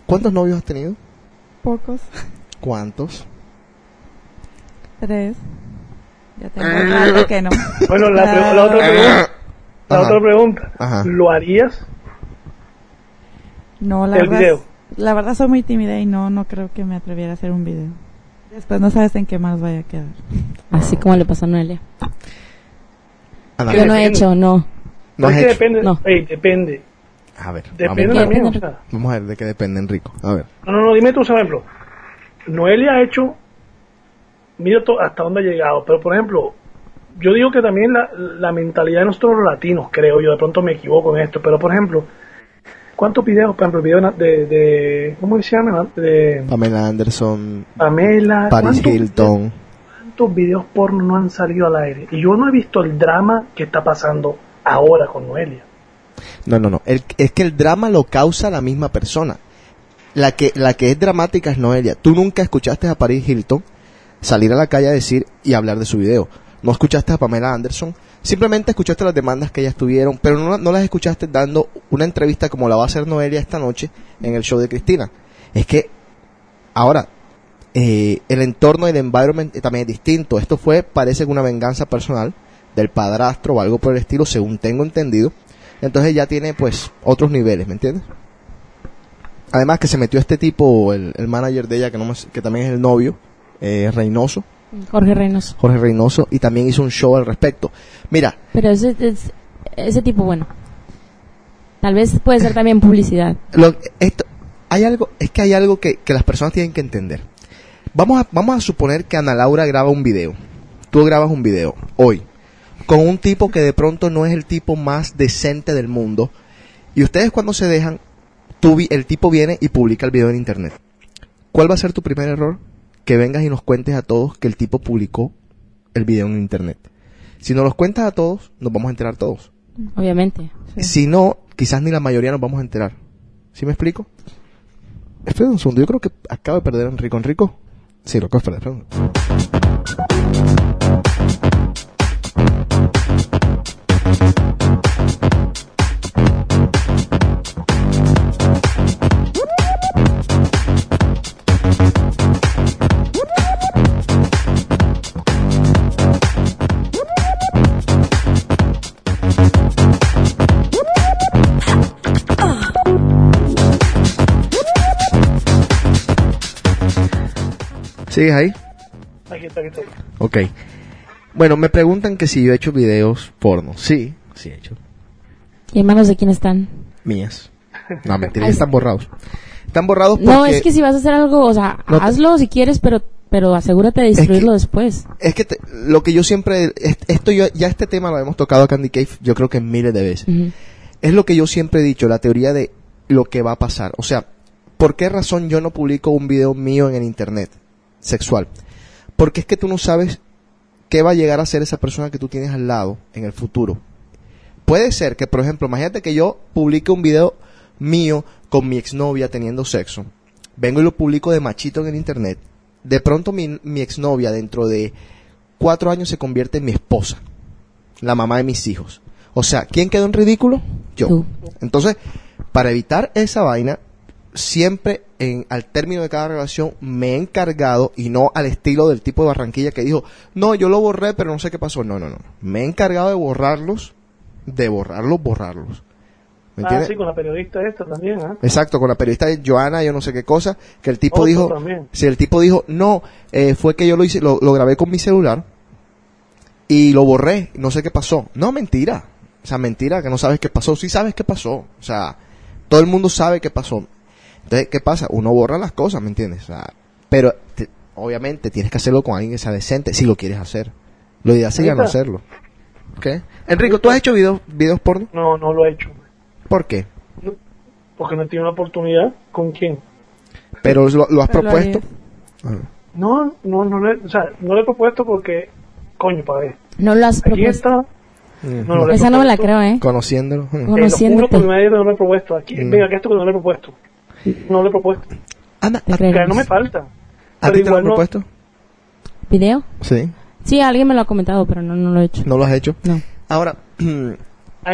¿Cuántos novios has tenido? pocos. ¿Cuántos? Tres. Ya tengo rato que no. Bueno, la, pre- la otra pregunta. La Ajá. otra pregunta. Ajá. ¿Lo harías? No, la El verdad, video. la verdad soy muy tímida y no, no creo que me atreviera a hacer un video. Después no sabes en qué manos vaya a quedar. Así como le pasó a Noelia. Ana, Yo no he depende. hecho, no. ¿No es has que hecho? depende. No. ey, depende. A ver, Depende vamos, también. Depende. O sea, vamos a ver de qué depende, Enrico. A ver. no, no, no, dime tu ejemplo. Noelia ha hecho. Mira hasta dónde ha llegado. Pero, por ejemplo, yo digo que también la, la mentalidad de nosotros los latinos, creo yo, de pronto me equivoco en esto. Pero, por ejemplo, ¿cuántos videos? Por ejemplo, el video de. de ¿Cómo se llama? De Pamela Anderson, Pamela. Paris ¿cuántos? Hilton. ¿cuántos videos porno no han salido al aire? Y yo no he visto el drama que está pasando ahora con Noelia. No, no, no. El- es que el drama lo causa la misma persona. La que, la que es dramática es Noelia. Tú nunca escuchaste a Paris Hilton salir a la calle a decir y hablar de su video. No escuchaste a Pamela Anderson. Simplemente escuchaste las demandas que ellas tuvieron, pero no, no las escuchaste dando una entrevista como la va a hacer Noelia esta noche en el show de Cristina. Es que, ahora, eh, el entorno y el environment eh, también es distinto. Esto fue, parece una venganza personal del padrastro o algo por el estilo, según tengo entendido. Entonces ya tiene pues otros niveles, ¿me entiendes? Además que se metió este tipo, el, el manager de ella, que, no me- que también es el novio, eh, Reynoso, Jorge Reynoso. Jorge Reynoso, y también hizo un show al respecto. Mira, Pero ese, es- ese tipo, bueno. Tal vez puede ser también publicidad. lo- esto, hay algo, es que hay algo que, que las personas tienen que entender. Vamos a, vamos a suponer que Ana Laura graba un video. Tú grabas un video hoy con un tipo que de pronto no es el tipo más decente del mundo. Y ustedes cuando se dejan, tú el tipo viene y publica el video en internet. ¿Cuál va a ser tu primer error? Que vengas y nos cuentes a todos que el tipo publicó el video en internet. Si nos los cuentas a todos, nos vamos a enterar todos. Obviamente. Si no, quizás ni la mayoría nos vamos a enterar. ¿Sí me explico? Espera un segundo, yo creo que acabo de perder a Enrico. ¿Enrico? Sí, lo acabo de perder. ¿Sigues ahí? Aquí está, aquí está. Ok. Bueno, me preguntan que si yo he hecho videos porno. Sí, sí he hecho. ¿Y en manos de quién están? Mías. No, mentira, están borrados. Están borrados porque... No, es que si vas a hacer algo, o sea, No te- hazlo si quieres, pero pero asegúrate de destruirlo después. Es que te- lo que yo siempre... es- Esto yo, ya este tema lo hemos tocado a Candy Cave, yo creo que miles de veces. Es lo que yo siempre he dicho, la teoría de lo que va a pasar. O sea, ¿por qué razón yo no publico un video mío en el internet sexual? Porque es que tú no sabes qué va a llegar a ser esa persona que tú tienes al lado en el futuro. Puede ser que, por ejemplo, imagínate que yo publique un video mío con mi exnovia teniendo sexo. Vengo y lo publico de machito en el internet. De pronto mi, mi exnovia dentro de cuatro años se convierte en mi esposa. La mamá de mis hijos. O sea, ¿quién quedó en ridículo? Yo. Entonces, para evitar esa vaina, siempre en, al término de cada relación me he encargado, y no al estilo del tipo de Barranquilla que dijo, no, yo lo borré, pero no sé qué pasó. No, no, no. Me he encargado de borrarlos, de borrarlos, borrarlos. ¿Me Ah, sí, con la periodista esta también, ¿ah? Exacto, con la periodista de Joana, yo no sé qué cosa, que el tipo Otro dijo, si el tipo dijo, no, eh, fue que yo lo hice, lo, lo grabé con mi celular y lo borré, no sé qué pasó. No, mentira. O sea, mentira, que no sabes qué pasó. Sí sabes qué pasó. O sea, todo el mundo sabe qué pasó. Entonces, ¿qué pasa? Uno borra las cosas, ¿me entiendes? O sea, pero te- obviamente tienes que hacerlo con alguien que sea decente, si lo quieres hacer. Lo ideal sería no hacerlo. ¿Qué? Enrico, ¿tú has hecho videos, videos porno? No, no lo he hecho. ¿Por qué? Porque no he tenido la oportunidad. ¿Con quién? Pero lo, lo has Pero lo propuesto. No, no, no le, o sea, no le he propuesto porque, coño, para ver. No lo has Aquí propuesto. está. No, no le he Esa no me la propuesto. creo, ¿eh? Conociéndolo. Lo juro por mi madre que no le he propuesto. Aquí, Mm. venga, que esto que no le he propuesto. No le he propuesto. Anda, Que creeremos. no me falta. ¿A ti te lo han no- propuesto? ¿Video? Sí. Sí, alguien me lo ha comentado, pero no, no lo he hecho. ¿No lo has hecho? No. Ahora, A mí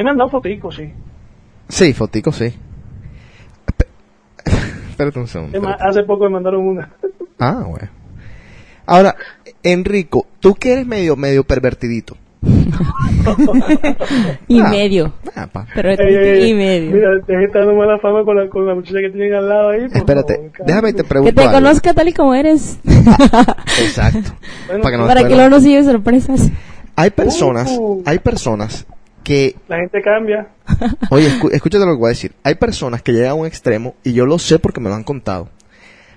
me han dado foticos, sí. sí, fotico, sí. Espérate un segundo. Hace poco me mandaron una. Ah, bueno. Ahora, Enrico, tú que eres medio, medio pervertidito. Y Ah. medio. Ah, pa. Pero ey, y medio. Mira, te está dando mala fama con la, con la muchacha que tienen al lado ahí. por Espérate, favor, déjame te Que pregunto te algo. conozca tal y como eres. Exacto. Bueno, Para que no Para que después- luego no siga sorpresas. Hay personas, Uh. hay personas que La gente cambia. Oye, escúchate lo que voy a decir. Hay personas que llegan a un extremo, y yo lo sé porque me lo han contado,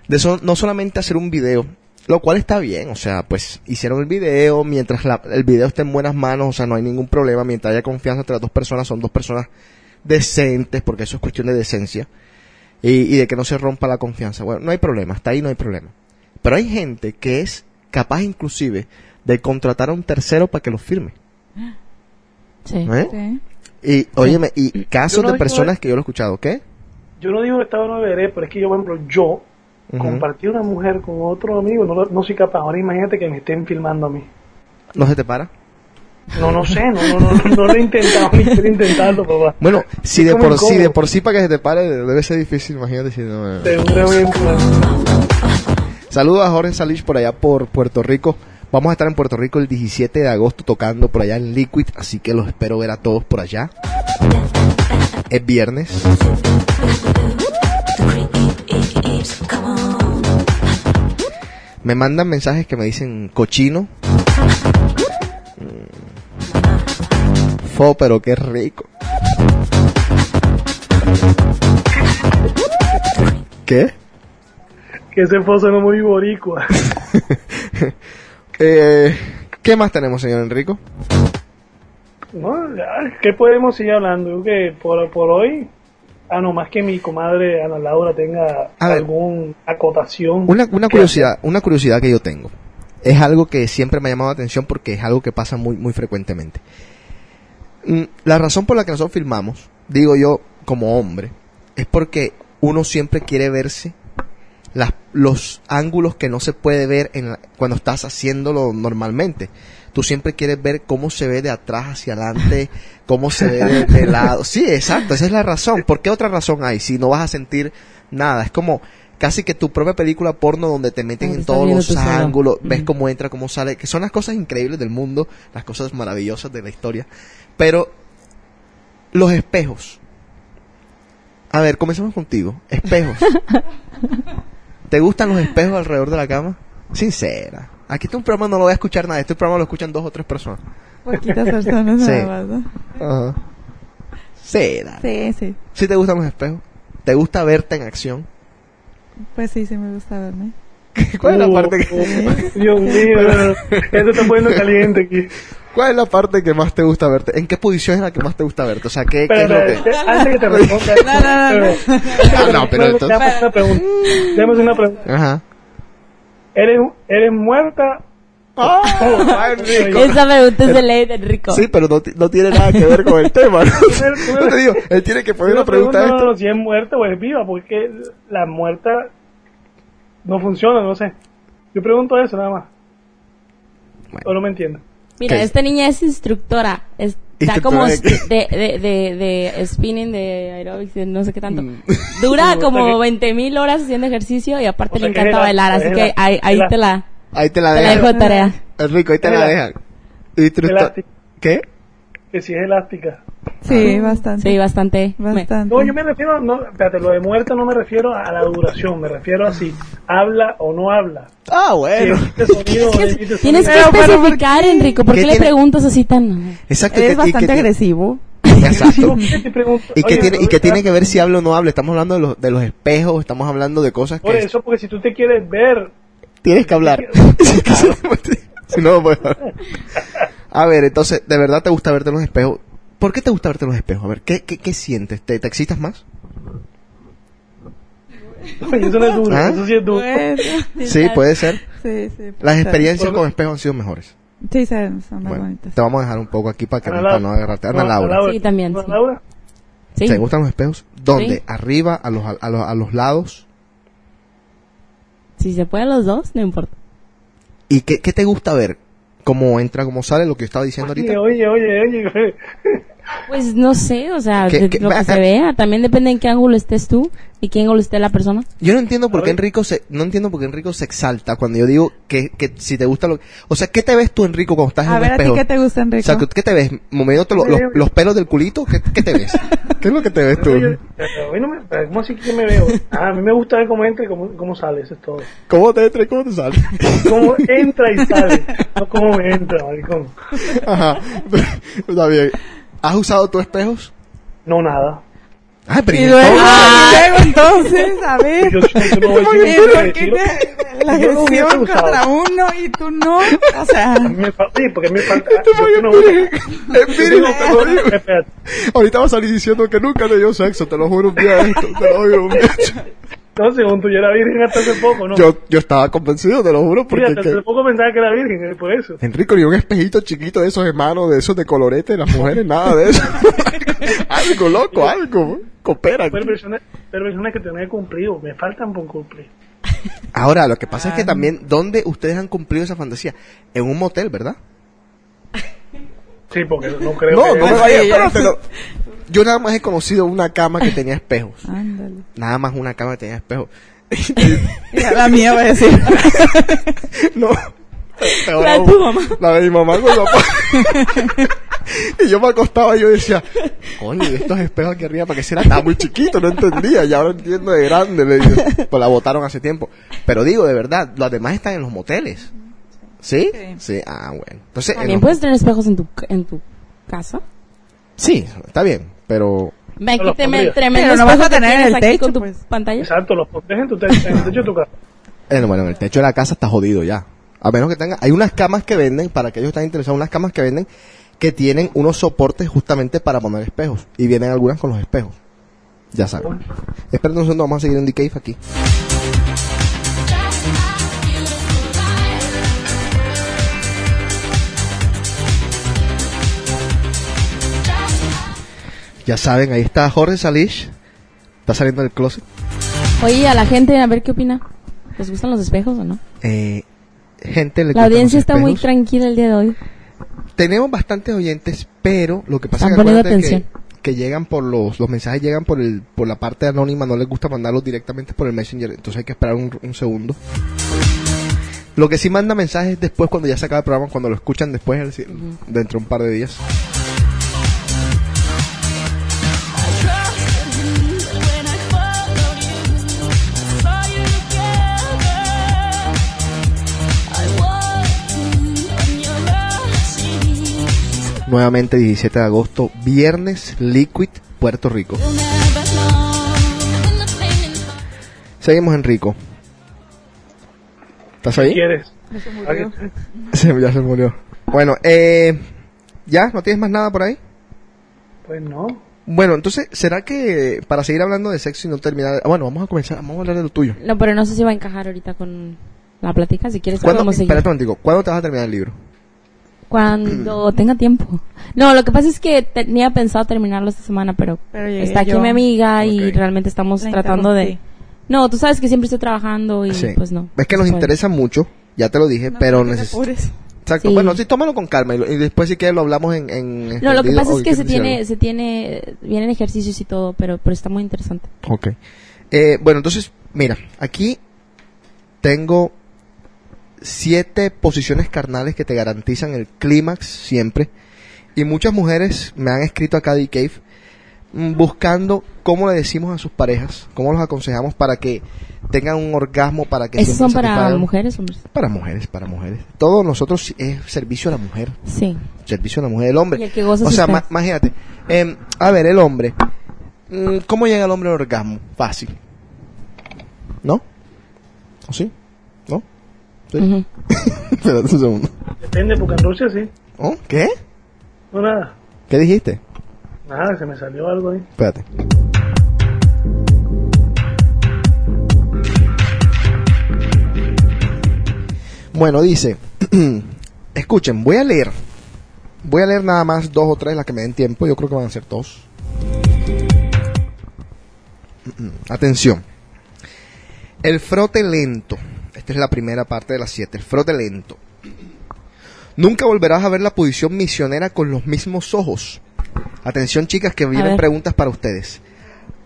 de so- no solamente hacer un video, lo cual está bien, o sea, pues hicieron el video, mientras la- el video esté en buenas manos, o sea, no hay ningún problema, mientras haya confianza entre las dos personas, son dos personas decentes, porque eso es cuestión de decencia, y, y de que no se rompa la confianza. Bueno, no hay problema, hasta ahí no hay problema. Pero hay gente que es capaz inclusive de contratar a un tercero para que los firme. Sí. ¿Eh? Sí. Y, óyeme, y casos no de personas que yo lo he escuchado, ¿qué? Yo no digo que estaba no veré, pero es que yo, por ejemplo, yo Ujú. compartí una mujer con otro amigo, no, no soy capaz. Ahora imagínate que me estén filmando a mí. ¿No se te para? No, no sé, no, no, no, no, lo he intentado, ni quiero intentarlo, papá. Bueno, si de, por, si incómodo. de por sí para que se te pare debe ser difícil, imagínate si no... eh. Seguramente. Saludos a Jorge Salich por allá por Puerto Rico. Vamos a estar en Puerto Rico el 17 de agosto tocando por allá en Liquid, así que los espero ver a todos por allá. Es viernes. Me mandan mensajes que me dicen cochino. Mm. Fo, pero qué rico. ¿Qué? Que ese foso no es muy boricua. Eh, ¿Qué más tenemos, señor Enrico? No, ¿Qué podemos seguir hablando? Que por, por hoy, a no más que mi comadre Ana Laura tenga alguna acotación. Una, curiosidad, una curiosidad que yo tengo. Es algo que siempre me ha llamado la atención porque es algo que pasa muy, muy frecuentemente. Mm, La razón por la que nosotros filmamos, digo yo como hombre, es porque uno siempre quiere verse las, los ángulos que no se puede ver en la- cuando estás haciéndolo normalmente. Tú siempre quieres ver cómo se ve de atrás hacia adelante, cómo se ve de, de lado. Sí, exacto, esa es la razón. ¿Por qué otra razón hay si no vas a sentir nada? Es como casi que tu propia película porno donde te meten en todos los ángulos, ves cómo entra, cómo sale, que son las cosas increíbles del mundo, las cosas maravillosas de la historia. Pero los espejos. A ver, comencemos contigo. Espejos. ¿Te gustan los espejos alrededor de la cama? Sincera. Aquí este un programa no lo voy a escuchar nada. Este programa lo escuchan dos o tres personas. Poquitas personas Sí. nada más, ¿no? Ajá. Cera. Sí, sí. ¿Sí te gustan los espejos? ¿Te gusta verte en acción? Pues sí, sí me gusta verme. ¿Cuál es la Uh, parte que... uh, Dios mío, esto está poniendo caliente aquí. ¿Cuál es la parte que más te gusta verte? ¿En qué posición es la que más te gusta verte? O sea, ¿qué, qué es Pero, lo que...? antes que te responda, No, no, no, no. Ah, no, pero entonces... Déjame hacer una pregunta. Déjame hacer una pregunta. Ajá. ¿Eres, eres muerta? ¡Oh, Enrico! Esa pregunta es de ley de Enrico. Sí, pero no, no tiene nada que ver con el tema. ¿no? Yo te digo, él tiene que poner una pregunta no, no, si es muerta o es viva, porque la muerta no funciona, no sé. Yo pregunto eso nada más. Bueno. O no me entiendo. Mira, ¿Qué? esta niña es instructora. Es- Instructora como de de, de, de, spinning, de aerobics, de no sé qué tanto. Mm. Dura como o sea 20 mil horas haciendo ejercicio y aparte O sea le encanta es la- bailar. Así es que ahí, ahí es la- te la, Ahí te la te la dejo dejan. de tarea. Enrico, ahí te la dejan. ¿Qué? Que si es elástica. Sí, bastante. Sí, bastante. Bastante. No, yo me refiero, no, espérate, lo de muerta no me refiero a la duración, me refiero a si habla o no habla. Ah, Si bueno. sonido Tienes que ¿por especificar, Enrico. ¿Por ¿Qué qué le tiene? preguntas así tan...? Exacto. que bastante agresivo. Exacto. Y que tiene, y que tiene que ver si habla o no habla. Estamos hablando de los, de los espejos, estamos hablando de cosas Por que eso, porque si tú te quieres ver, tienes que hablar. si no, no puedo hablar. A ver, entonces, ¿de verdad te gusta verte en los espejos? ¿Por qué te gusta verte en los espejos? A ver, ¿qué, qué, qué sientes? ¿Te, ¿Te excitas más? oye, eso no es duro, ¿Ah? eso sí es duro. Bueno, Sí, puede ser. sí, sí. puede Las experiencias con espejos han sido mejores. Sí, son, son más Bueno, bonitas. te vamos a dejar un poco aquí para que Ana no, agarrarte. Ana Laura, Sí, también, Ana sí. Laura, Sí. ¿te gustan los espejos? ¿Dónde? Sí. ¿Arriba? ¿A los, a, los, ¿A los lados? Si se pueden los dos, no importa. ¿Y qué, qué te gusta ver? ¿Cómo entra, cómo sale? Lo que yo estaba diciendo ahorita. oye, oye, oye, oye. Pues no sé, o sea, ¿Qué- qué- lo que se vea. También depende en qué ángulo estés tú y qué ángulo esté la persona. Yo no entiendo por A qué ver. Enrico se, no entiendo por qué Enrico se exalta cuando yo digo que, que si te gusta lo, o sea, ¿qué te ves tú Enrico cuando estás en A un ver, ¿a ti espejo? qué te gusta, O Enrico? sea, ¿qué te ves? ¿Moviéndote lo- los, los pelos del culito? ¿Qué, qué te ves? ¿Qué es lo que te ves tú? Oye, hoy no me, ¿Cómo así que me veo? Ah, a mí me gusta ver cómo entra y cómo, cómo sale, eso es todo. ¿Cómo te entra y cómo te sale? Cómo entra y sale, no cómo me entra, maricón. Ajá. Está bien. ¿Has usado tus espejos? No, nada. Ah, pero Y ¿y luego, entonces? luego entonces, a ver. Yo, yo no voy a ¿Por decir qué, un por qué decir- te- la usado. contra uno y tú no? O sea, A mí me falta, sí, porque me falta. Este yo no voy a- Espíritu, te lo digo. Espérate. Ahorita vas a salir diciendo que nunca te dio sexo, te lo juro un día esto, te lo juro un día. No, según tú, yo era virgen hasta hace poco, ¿no? Yo, yo estaba convencido, te lo juro, Sí, porque hasta que- hace poco pensaba que era virgen, eh, por eso. Enrico, ni un espejito chiquito de esos hermanos, de esos de colorete, las mujeres, nada de eso. algo, loco, algo. Coopera. Pero versiones, pero versiones que tenía que cumplir, me faltan por cumplir. Ahora, lo que pasa es que también, ¿dónde ustedes han cumplido esa fantasía? En un motel, ¿verdad? Sí, porque no creo No, que... no me vaya, espérate, no. Yo nada más he conocido una cama que tenía espejos. Ándale. Nada más una cama que tenía espejos. La mía va a decir. no. La de tu mamá. La de mi mamá con papá. y yo me acostaba y yo decía, coño, ¿y estos espejos aquí arriba, ¿para qué será? Estaba muy chiquito, no entendía. Ya ahora entiendo de grande. Le digo. Pues la botaron hace tiempo. Pero digo, de verdad, los demás están en los moteles. ¿Sí? Sí. Ah, bueno. Entonces, en También los- puedes tener espejos en tu, en tu casa. Sí, está bien, pero... Tremendo no vas a tener el techo, con tu pues. pantalla. Exacto, los pones en tu techo, en el techo de tu casa. Eh, bueno, en el techo de la casa está jodido ya. A menos que tenga... Hay unas camas que venden, para aquellos que están interesados, unas camas que venden que tienen unos soportes justamente para poner espejos. Y vienen algunas con los espejos. Ya saben. Esperen un segundo, vamos a seguir en The Cave aquí. Ya saben, ahí está Jorge Salish. Está saliendo del closet. Oye, a la gente, a ver qué opina. ¿Les gustan los espejos o no? Eh, gente, le La audiencia está muy tranquila el día de hoy. Tenemos bastantes oyentes, pero lo que pasa es que, llegan por los, los mensajes llegan por el, por la parte anónima, no les gusta mandarlos directamente por el messenger, entonces hay que esperar un, un segundo. Lo que sí manda mensajes después cuando ya se acaba el programa, cuando lo escuchan después, es decir, dentro de un par de días. Nuevamente 17 de agosto, viernes, Liquid, Puerto Rico. Seguimos en Rico. ¿Estás ahí? ¿Quieres? Se, ya se murió. Bueno, eh, ¿ya? ¿No tienes más nada por ahí? Pues no. Bueno, entonces, ¿será que para seguir hablando de sexo y no terminar... ah, Bueno, vamos a comenzar, vamos a hablar de lo tuyo. No, pero no sé si va a encajar ahorita con la plática. Si quieres, ¿Cuándo, podemos seguir. espérate un momentico, ¿cuándo te vas a terminar el libro? Cuando tenga tiempo. No, lo que pasa es que tenía pensado terminarlo esta semana, pero, Pero llegué está aquí yo. mi amiga y Ok. realmente estamos La tratando de... No, tú sabes que siempre estoy trabajando y Sí. pues no. Es que nos no puedo. interesa mucho, ya te lo dije, No, pero necesito... Exacto, Sí. bueno, sí, tómalo con calma y, lo- y después si quieres lo hablamos en... en No, lo que pasa es que se tiene, se tiene, vienen ejercicios y todo, pero, pero está muy interesante. Ok. Eh, bueno, entonces, mira, aquí tengo siete posiciones carnales que te garantizan el clímax siempre. Y muchas mujeres me han escrito acá de Cave mm, buscando cómo le decimos a sus parejas, cómo los aconsejamos para que tengan un orgasmo, para que ¿Esos son para mujeres, hombres? Para mujeres, para mujeres. Todos nosotros es servicio a la mujer. Sí. Servicio a la mujer. El hombre. Y el que goza o sea, ma- imagínate. em, a ver, el hombre. mm, ¿Cómo llega el hombre al orgasmo? Fácil. ¿No? ¿O sí? Un segundo. Depende, porque en Rusia sí. ¿Oh? ¿Qué? No, nada. ¿Qué dijiste? Nada, se me salió algo ahí. Espérate. Bueno, dice, escuchen, voy a leer. Voy a leer nada más dos o tres las que me den tiempo. Yo creo que van a ser dos. Atención. El frote lento. Esta es la primera parte de las siete. El frote lento. Nunca volverás a ver la posición misionera con los mismos ojos. Atención chicas que vienen preguntas para ustedes.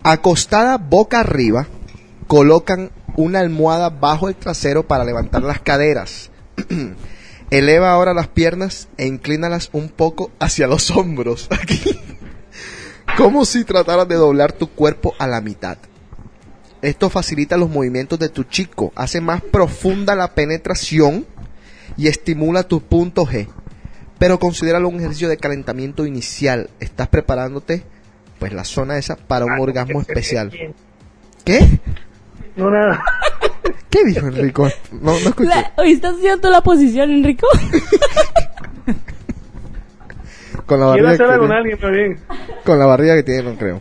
Acostada boca arriba, colocan una almohada bajo el trasero para levantar las caderas. Eleva ahora las piernas e inclínalas un poco hacia los hombros. Aquí. Como si trataras de doblar tu cuerpo a la mitad. Esto facilita los movimientos de tu chico, hace más profunda la penetración y estimula tu punto G. Pero considéralo un ejercicio de calentamiento inicial. Estás preparándote, pues, la zona esa para un orgasmo especial. ¿Qué? No, nada. ¿Qué dijo Enrico? No, no escuché. La- Oye, ¿estás haciendo la posición, Enrico? Con la Quiero barriga hacerla que con tiene- alguien, pero bien. con la barriga que tiene, no creo.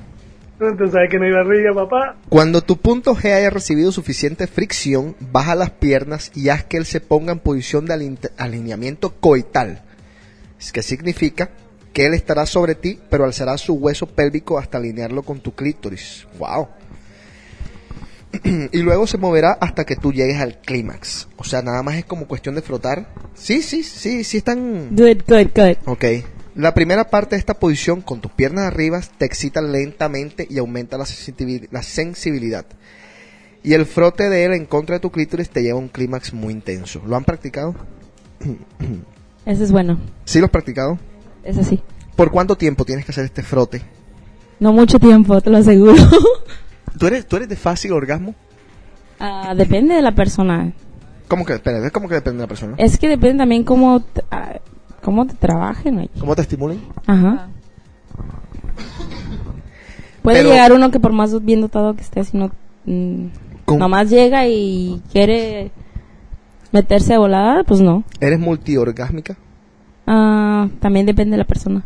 Entonces sabes que no hay barriga, papá. Cuando tu punto G haya recibido suficiente fricción, baja las piernas y haz que él se ponga en posición de alin- alineamiento coital. Es que significa que él estará sobre ti, pero alzará su hueso pélvico hasta alinearlo con tu clítoris. Wow. y luego se moverá hasta que tú llegues al clímax. O sea, nada más es como cuestión de frotar. Sí, sí, sí, sí están Good, good, good. Ok. La primera parte de esta posición con tus piernas arriba te excita lentamente y aumenta la, sensibilidad. Y el frote de él en contra de tu clítoris te lleva a un clímax muy intenso. ¿Lo han practicado? Ese es bueno. ¿Sí lo has practicado? Es así. ¿Por cuánto tiempo tienes que hacer este frote? No mucho tiempo, te lo aseguro. ¿Tú eres, tú eres de fácil orgasmo? Ah, depende de la persona. ¿Cómo que, espera, es como que depende de la persona? Es que depende también cómo ah, cómo te trabajen. oye. ¿Cómo te estimulan? Ajá. Puede Pero- llegar uno que por más bien dotado que esté, si no, mm, nomás llega y quiere meterse a volada, pues no. ¿Eres multiorgásmica? Ah, también depende de la persona.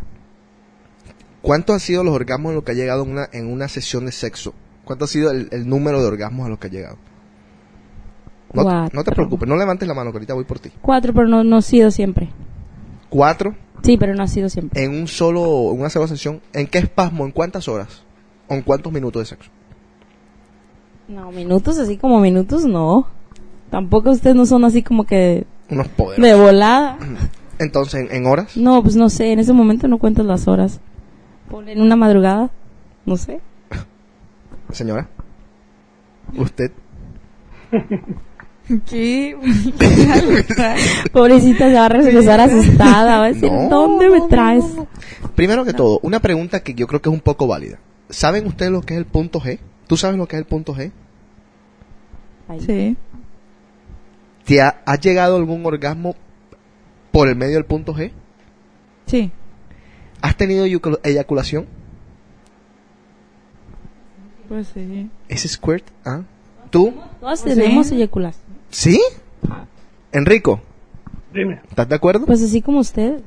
¿Cuántos han sido los orgasmos en los que ha llegado en una, en una sesión de sexo? ¿Cuánto ha sido el, el número de orgasmos a los que ha llegado? No, no te preocupes, no levantes la mano, que ahorita voy por ti. Cuatro, pero no, no ha sido siempre. Cuatro Sí, pero no ha sido siempre. en un solo, en una sola sesión. ¿En qué espasmo? ¿En cuántas horas? ¿O en cuántos minutos de sexo? No, minutos así como minutos, no. Tampoco ustedes no son así como que Unos poderes. de volada. Entonces, ¿en, en horas? No, pues no sé, en ese momento no cuentas las horas. Ponle en una madrugada, no sé. Señora. ¿Usted? ¿Qué? Pobrecita se va a regresar asustada, va a decir, No, ¿dónde me traes? Primero que todo, una pregunta que yo creo que es un poco válida. ¿Saben ustedes lo que es el punto G? ¿Tú sabes lo que es el punto G? Sí. ¿Te ha, ha llegado algún orgasmo por el medio del punto G? Sí. ¿Has tenido eyacul- eyaculación? Pues sí. ¿Es squirt? ¿Ah? ¿Tú? Pues tenemos sí. eyaculación. ¿Sí? Enrico, Dime. ¿estás de acuerdo? Pues así como usted.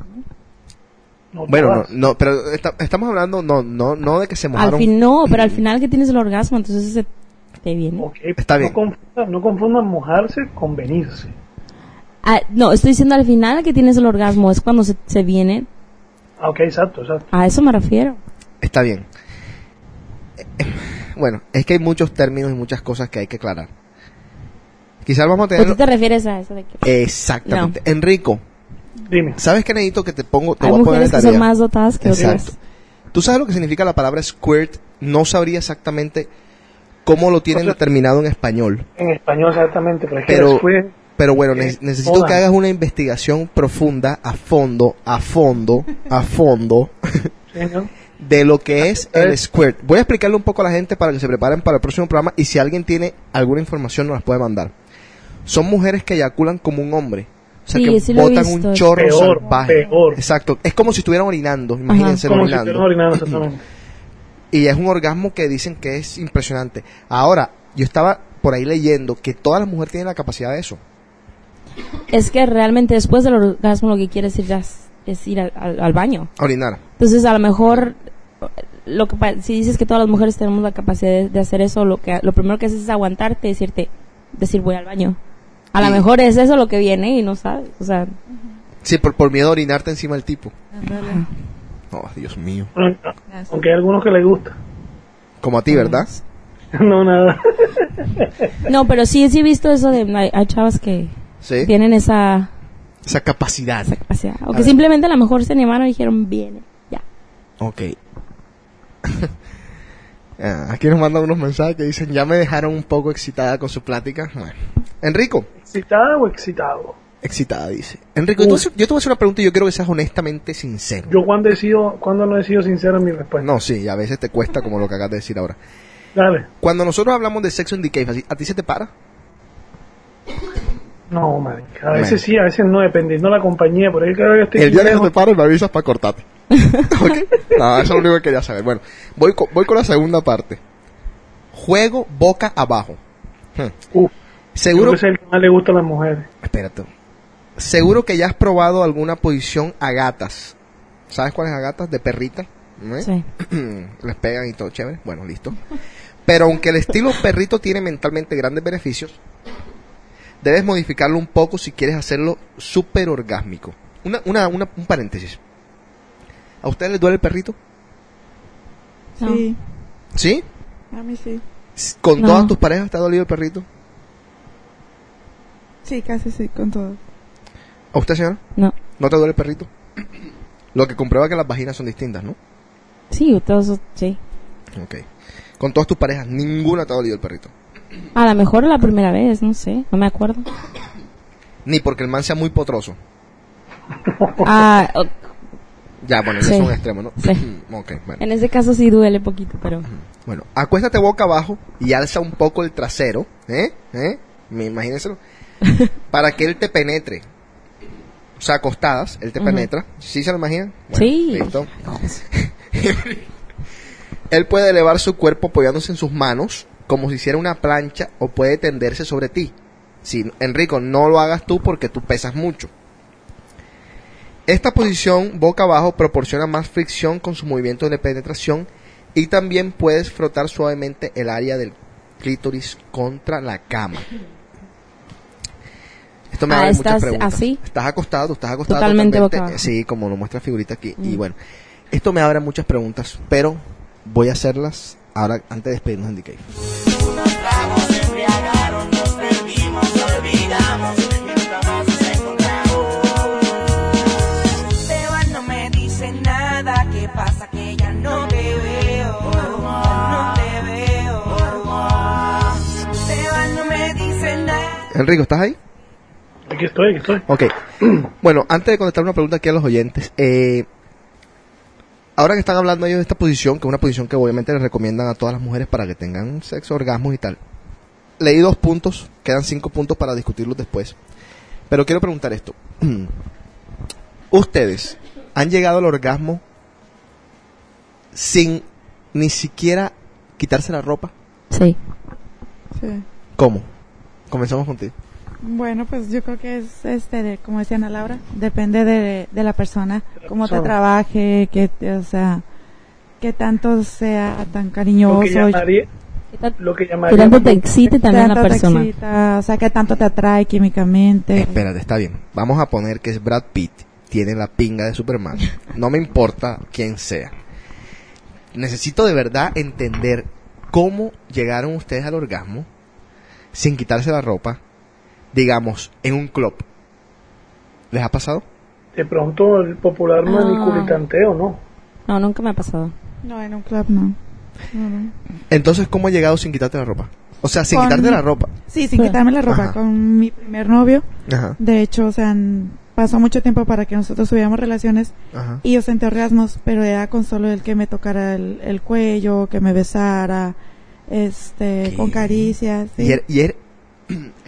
No, bueno, no, pero esta- estamos hablando no, no, no de que se Al mojaron. fin no, pero al final que tienes el orgasmo, entonces se te viene. Ok, Está bien. No confundan, no confundan mojarse con venirse. Ah, no, estoy diciendo al final que tienes el orgasmo, es cuando se, se viene. Ah, ok, exacto, exacto. A eso me refiero. Está bien. Eh, Bueno, es que hay muchos términos y muchas cosas que hay que aclarar. Quizás vamos a ¿O tener... tú te refieres a eso de que Exactamente. Enrico, Dime. ¿sabes qué necesito que te pongo? Te hay voy a poner mujeres que tarea. son más dotadas que Exacto. otras? ¿Tú sabes lo que significa la palabra squirt? No sabría exactamente cómo lo tienen O sea- determinado en español. En español exactamente, pero Pero, bueno, ne- necesito que hagas una investigación profunda, a fondo, a fondo, a fondo, de lo que es el squirt. Voy a explicarle un poco a la gente para que se preparen para el próximo programa y si alguien tiene alguna información nos las puede mandar. Son mujeres que eyaculan como un hombre. O sea, Sí, que sí botan un chorro Peor, salvaje. peor. Exacto. Es como si estuvieran orinando. Imagínense Como orinando. estuvieran orinando exactamente. Y es un orgasmo que dicen que es impresionante. Ahora, yo estaba por ahí leyendo que todas las mujeres tienen la capacidad de eso. Es que realmente después del orgasmo lo que quieres ir es, es ir al, al- al baño. A orinar. Entonces, a lo mejor, lo que pa- si dices que todas las mujeres tenemos la capacidad de, de hacer eso, lo que lo primero que haces es aguantarte y decirte, decir voy al baño. A lo mejor es eso lo que viene y no sabes. O sea, Sí, por, por miedo a orinarte encima del tipo. Ándale. Oh, Dios mío. Aunque hay algunos que les gusta. Como a ti, ¿verdad? no, nada. no, pero sí, sí he visto eso de hay, hay chavas que Sí. tienen esa, Esa capacidad. esa capacidad. O A que ver. simplemente a lo mejor se animaron y dijeron, viene, ya. Ok. Ah, aquí nos mandan unos mensajes que dicen, ya me dejaron un poco excitada con su plática. Bueno. Enrico, ¿Excitada o excitado? excitada dice. Enrico, tú- yo te voy a hacer una pregunta y yo quiero que seas honestamente sincero. Yo cuando he sido, cuando no he sido sincero en mi respuesta. No, sí, a veces te cuesta como lo que acabas de decir ahora. Dale. Cuando nosotros hablamos de sexo cave, ¿a ti se te para? No, man. A veces Man. sí, a veces no, dependiendo de la compañía. Por ahí vez que estoy El día que se te pare me avisas para cortarte. ¿Ok? No, eso es lo único que quería saber. Bueno, voy con, voy con la segunda parte. Juego boca abajo. Hmm. Uf, Seguro, creo que es el que más le gusta a las mujeres. espérate. Seguro que ya has probado alguna posición a gatas. ¿Sabes cuál es a gatas? De perrita. ¿eh? Sí. Les pegan y todo chévere. Bueno, listo. Pero aunque el estilo perrito tiene mentalmente grandes beneficios, debes modificarlo un poco si quieres hacerlo súper orgásmico. Una, una, una- un paréntesis. ¿A ustedes les duele el perrito? Sí, ¿Sí? a mí sí. ¿Con No. todas tus parejas te ha dolido el perrito? Sí, casi sí, con todo. ¿A usted, señora? No. ¿No te duele el perrito? Lo que comprueba que las vaginas son distintas, ¿no? Sí, todos, sí. Ok. Con todas tus parejas, ninguna te ha dolido el perrito. A lo mejor la primera vez, no sé, no me acuerdo. Ni porque el man sea muy potroso. Ah, o- Ya, bueno, Sí. es un extremo, ¿no? Sí. ok, bueno. en ese caso sí duele poquito, pero... Bueno, acuéstate boca abajo y alza un poco el trasero, ¿eh? ¿Eh? Imagínenselo. para que él te penetre. O sea, acostadas, él te penetra. ¿Sí se lo imaginan? Bueno, Sí. listo. él puede elevar su cuerpo apoyándose en sus manos como si hiciera una plancha o puede tenderse sobre ti. Si, Enrico, no lo hagas tú porque tú pesas mucho. Esta posición boca abajo proporciona más fricción con su movimiento de penetración y también puedes frotar suavemente el área del clítoris contra la cama. Esto me Ah, abre muchas ¿estás preguntas. así? Estás acostado, estás acostado Totalmente boca abajo. Sí, como lo muestra la figurita aquí. Y Mm. bueno, esto me abre muchas preguntas, pero voy a hacerlas ahora antes de despedirnos en DK. Te vas, no me dice nada. ¿Qué pasa? Que ya no te veo. No te veo. Te vas, no me dice nada. Enrico, ¿estás ahí? Aquí estoy, aquí estoy. Ok. Bueno, antes de contestar una pregunta aquí a los oyentes, eh, ahora que están hablando ellos de esta posición, que es una posición que obviamente les recomiendan a todas las mujeres para que tengan sexo, orgasmos y tal, leí dos puntos, quedan cinco puntos para discutirlos después. Pero quiero preguntar esto. ¿Ustedes han llegado al orgasmo sin ni siquiera quitarse la ropa? Sí. Sí. ¿Cómo? Comenzamos contigo. Bueno, pues yo creo que es, este, de- como decía Ana Laura, depende de, de la persona, cómo te persona. trabaje, que, te- o sea, que tanto sea tan Lo cariñoso. que llamaría, lo que llamaría tanto te excite también la tanto te persona. excita, o sea, que tanto te atrae químicamente. Espérate, está bien. Vamos a poner que es Brad Pitt. Tiene la pinga de Superman. No me importa quién sea. Necesito de verdad entender cómo llegaron ustedes al orgasmo sin quitarse la ropa, digamos, en un club. ¿Les ha pasado? de pronto el popular Ah. maniculitanteo, ¿no? No, nunca me ha pasado. No, en un club no. No, no. Entonces, ¿cómo ha llegado sin quitarte la ropa? O sea, sin Con- quitarte la ropa. Sí, sin quitarme la ropa, Ajá. con mi primer novio. Ajá. De hecho, o sea, pasó mucho tiempo para que nosotros tuviéramos relaciones Ajá. y yo sentí orgasmos, pero era con solo el que me tocara el, el cuello, que me besara, este, con caricias. Sí. ¿Y, er- y er-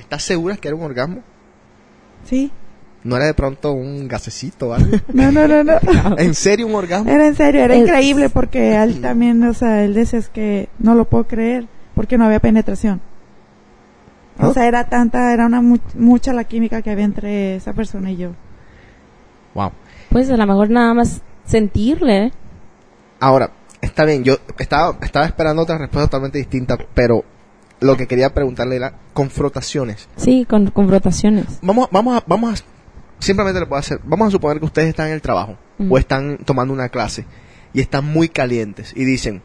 ¿Estás segura que era un orgasmo? Sí. ¿No era de pronto un gasecito o algo? No, no, no, no. ¿En serio un orgasmo? Era en serio, era Es- increíble porque él también, o sea, él decía es que no lo puedo creer porque no había penetración. O sea, era tanta, era una mu- mucha la química que había entre esa persona y yo. Wow. Pues a lo mejor nada más sentirle. ¿eh? Ahora, está bien, yo estaba, estaba esperando otra respuesta totalmente distinta, pero lo que quería preguntarle era confrontaciones. Sí, con confrontaciones. Vamos, vamos a, vamos a, simplemente le puedo hacer, vamos a suponer que ustedes están en el trabajo o están tomando una clase y están muy calientes y dicen,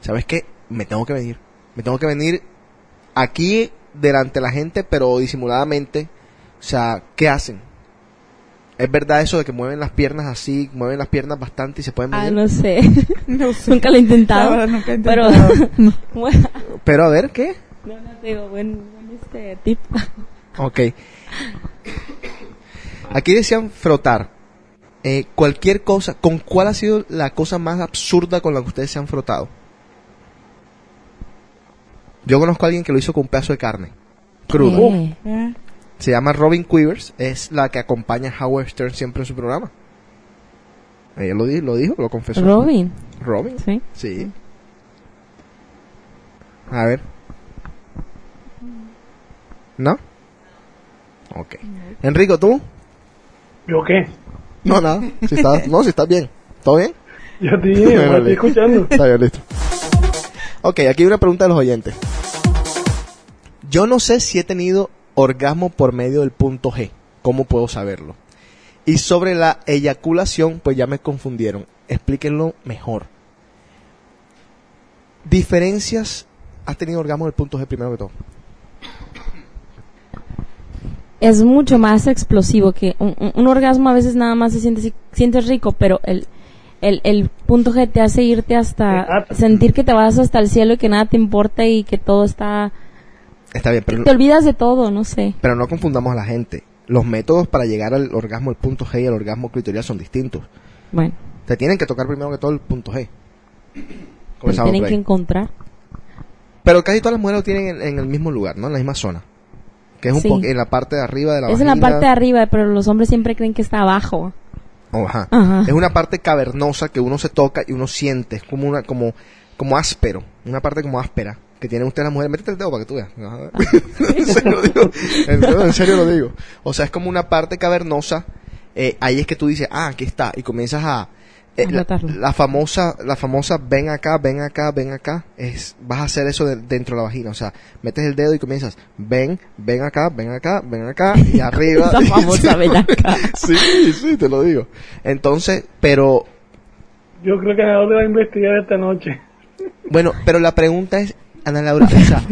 ¿sabes qué? Me tengo que venir, me tengo que venir aquí delante de la gente, pero disimuladamente. O sea, ¿qué hacen? ¿Es verdad eso de que mueven las piernas así, mueven las piernas bastante y se pueden Ah, no sé. No sé. nunca lo he intentado. La verdad, nunca he Pero, Pero a ver, ¿qué? No, no digo, buen, buen este tip. Ok. Aquí decían frotar. Eh, cualquier cosa, ¿con cuál ha sido la cosa más absurda con la que ustedes se han frotado? Yo conozco a alguien que lo hizo con un pedazo de carne. Crudo. ¿Qué? Se llama Robin Quivers. Es la que acompaña a Howard Stern siempre en su programa. Ella lo, di- lo dijo, lo confesó. Robin. Robin. Sí. Sí. A ver. ¿No? Ok. Enrico, ¿tú? ¿Yo qué? No, nada. Si estás, no, si estás bien. ¿Todo bien? Yo te dije, Bueno, me estoy escuchando. Está bien, listo. Ok, aquí hay una pregunta de los oyentes. Yo no sé si he tenido orgasmo por medio del punto G. ¿Cómo puedo saberlo? Y sobre la eyaculación, pues ya me confundieron. Explíquenlo mejor. Diferencias. ¿Has tenido orgasmo del punto G primero que todo? Es mucho más explosivo que un, un- un orgasmo a veces nada más se siente sientes rico, pero el, el, el punto G te hace irte hasta sentir que te vas hasta el cielo y que nada te importa y que todo está Está bien, pero, te olvidas de todo, no sé. pero no confundamos a la gente. Los métodos para llegar al orgasmo del punto G y al orgasmo clitorial son distintos. Bueno, Te tienen que tocar primero que todo el punto G. tienen que encontrar. Pero casi todas las mujeres lo tienen en, en el mismo lugar, ¿no? En la misma zona. Que es un Sí. poco en la parte de arriba de la Es en la parte de arriba, pero los hombres siempre creen que está abajo. Oh, ajá. Ajá. Es una parte cavernosa que uno se toca y uno siente. Es como una, como, como áspero. Una parte como áspera. Que tienen ustedes las mujeres. Métete el dedo para que tú veas. En serio lo digo. En serio lo digo. O sea, es como una parte cavernosa. eh, ahí es que tú dices, ah, aquí está. Y comienzas a... eh, la, famosa, la famosa ven acá, ven acá, ven acá, es, vas a hacer eso de- dentro de la vagina, o sea, metes el dedo y comienzas, ven, ven acá, ven acá, ven acá, y arriba. Esa famosa ven acá. Sí, sí, te lo digo. Entonces, pero, Yo creo que va a investigar esta noche. bueno, pero la pregunta es, Ana Laura, o sea,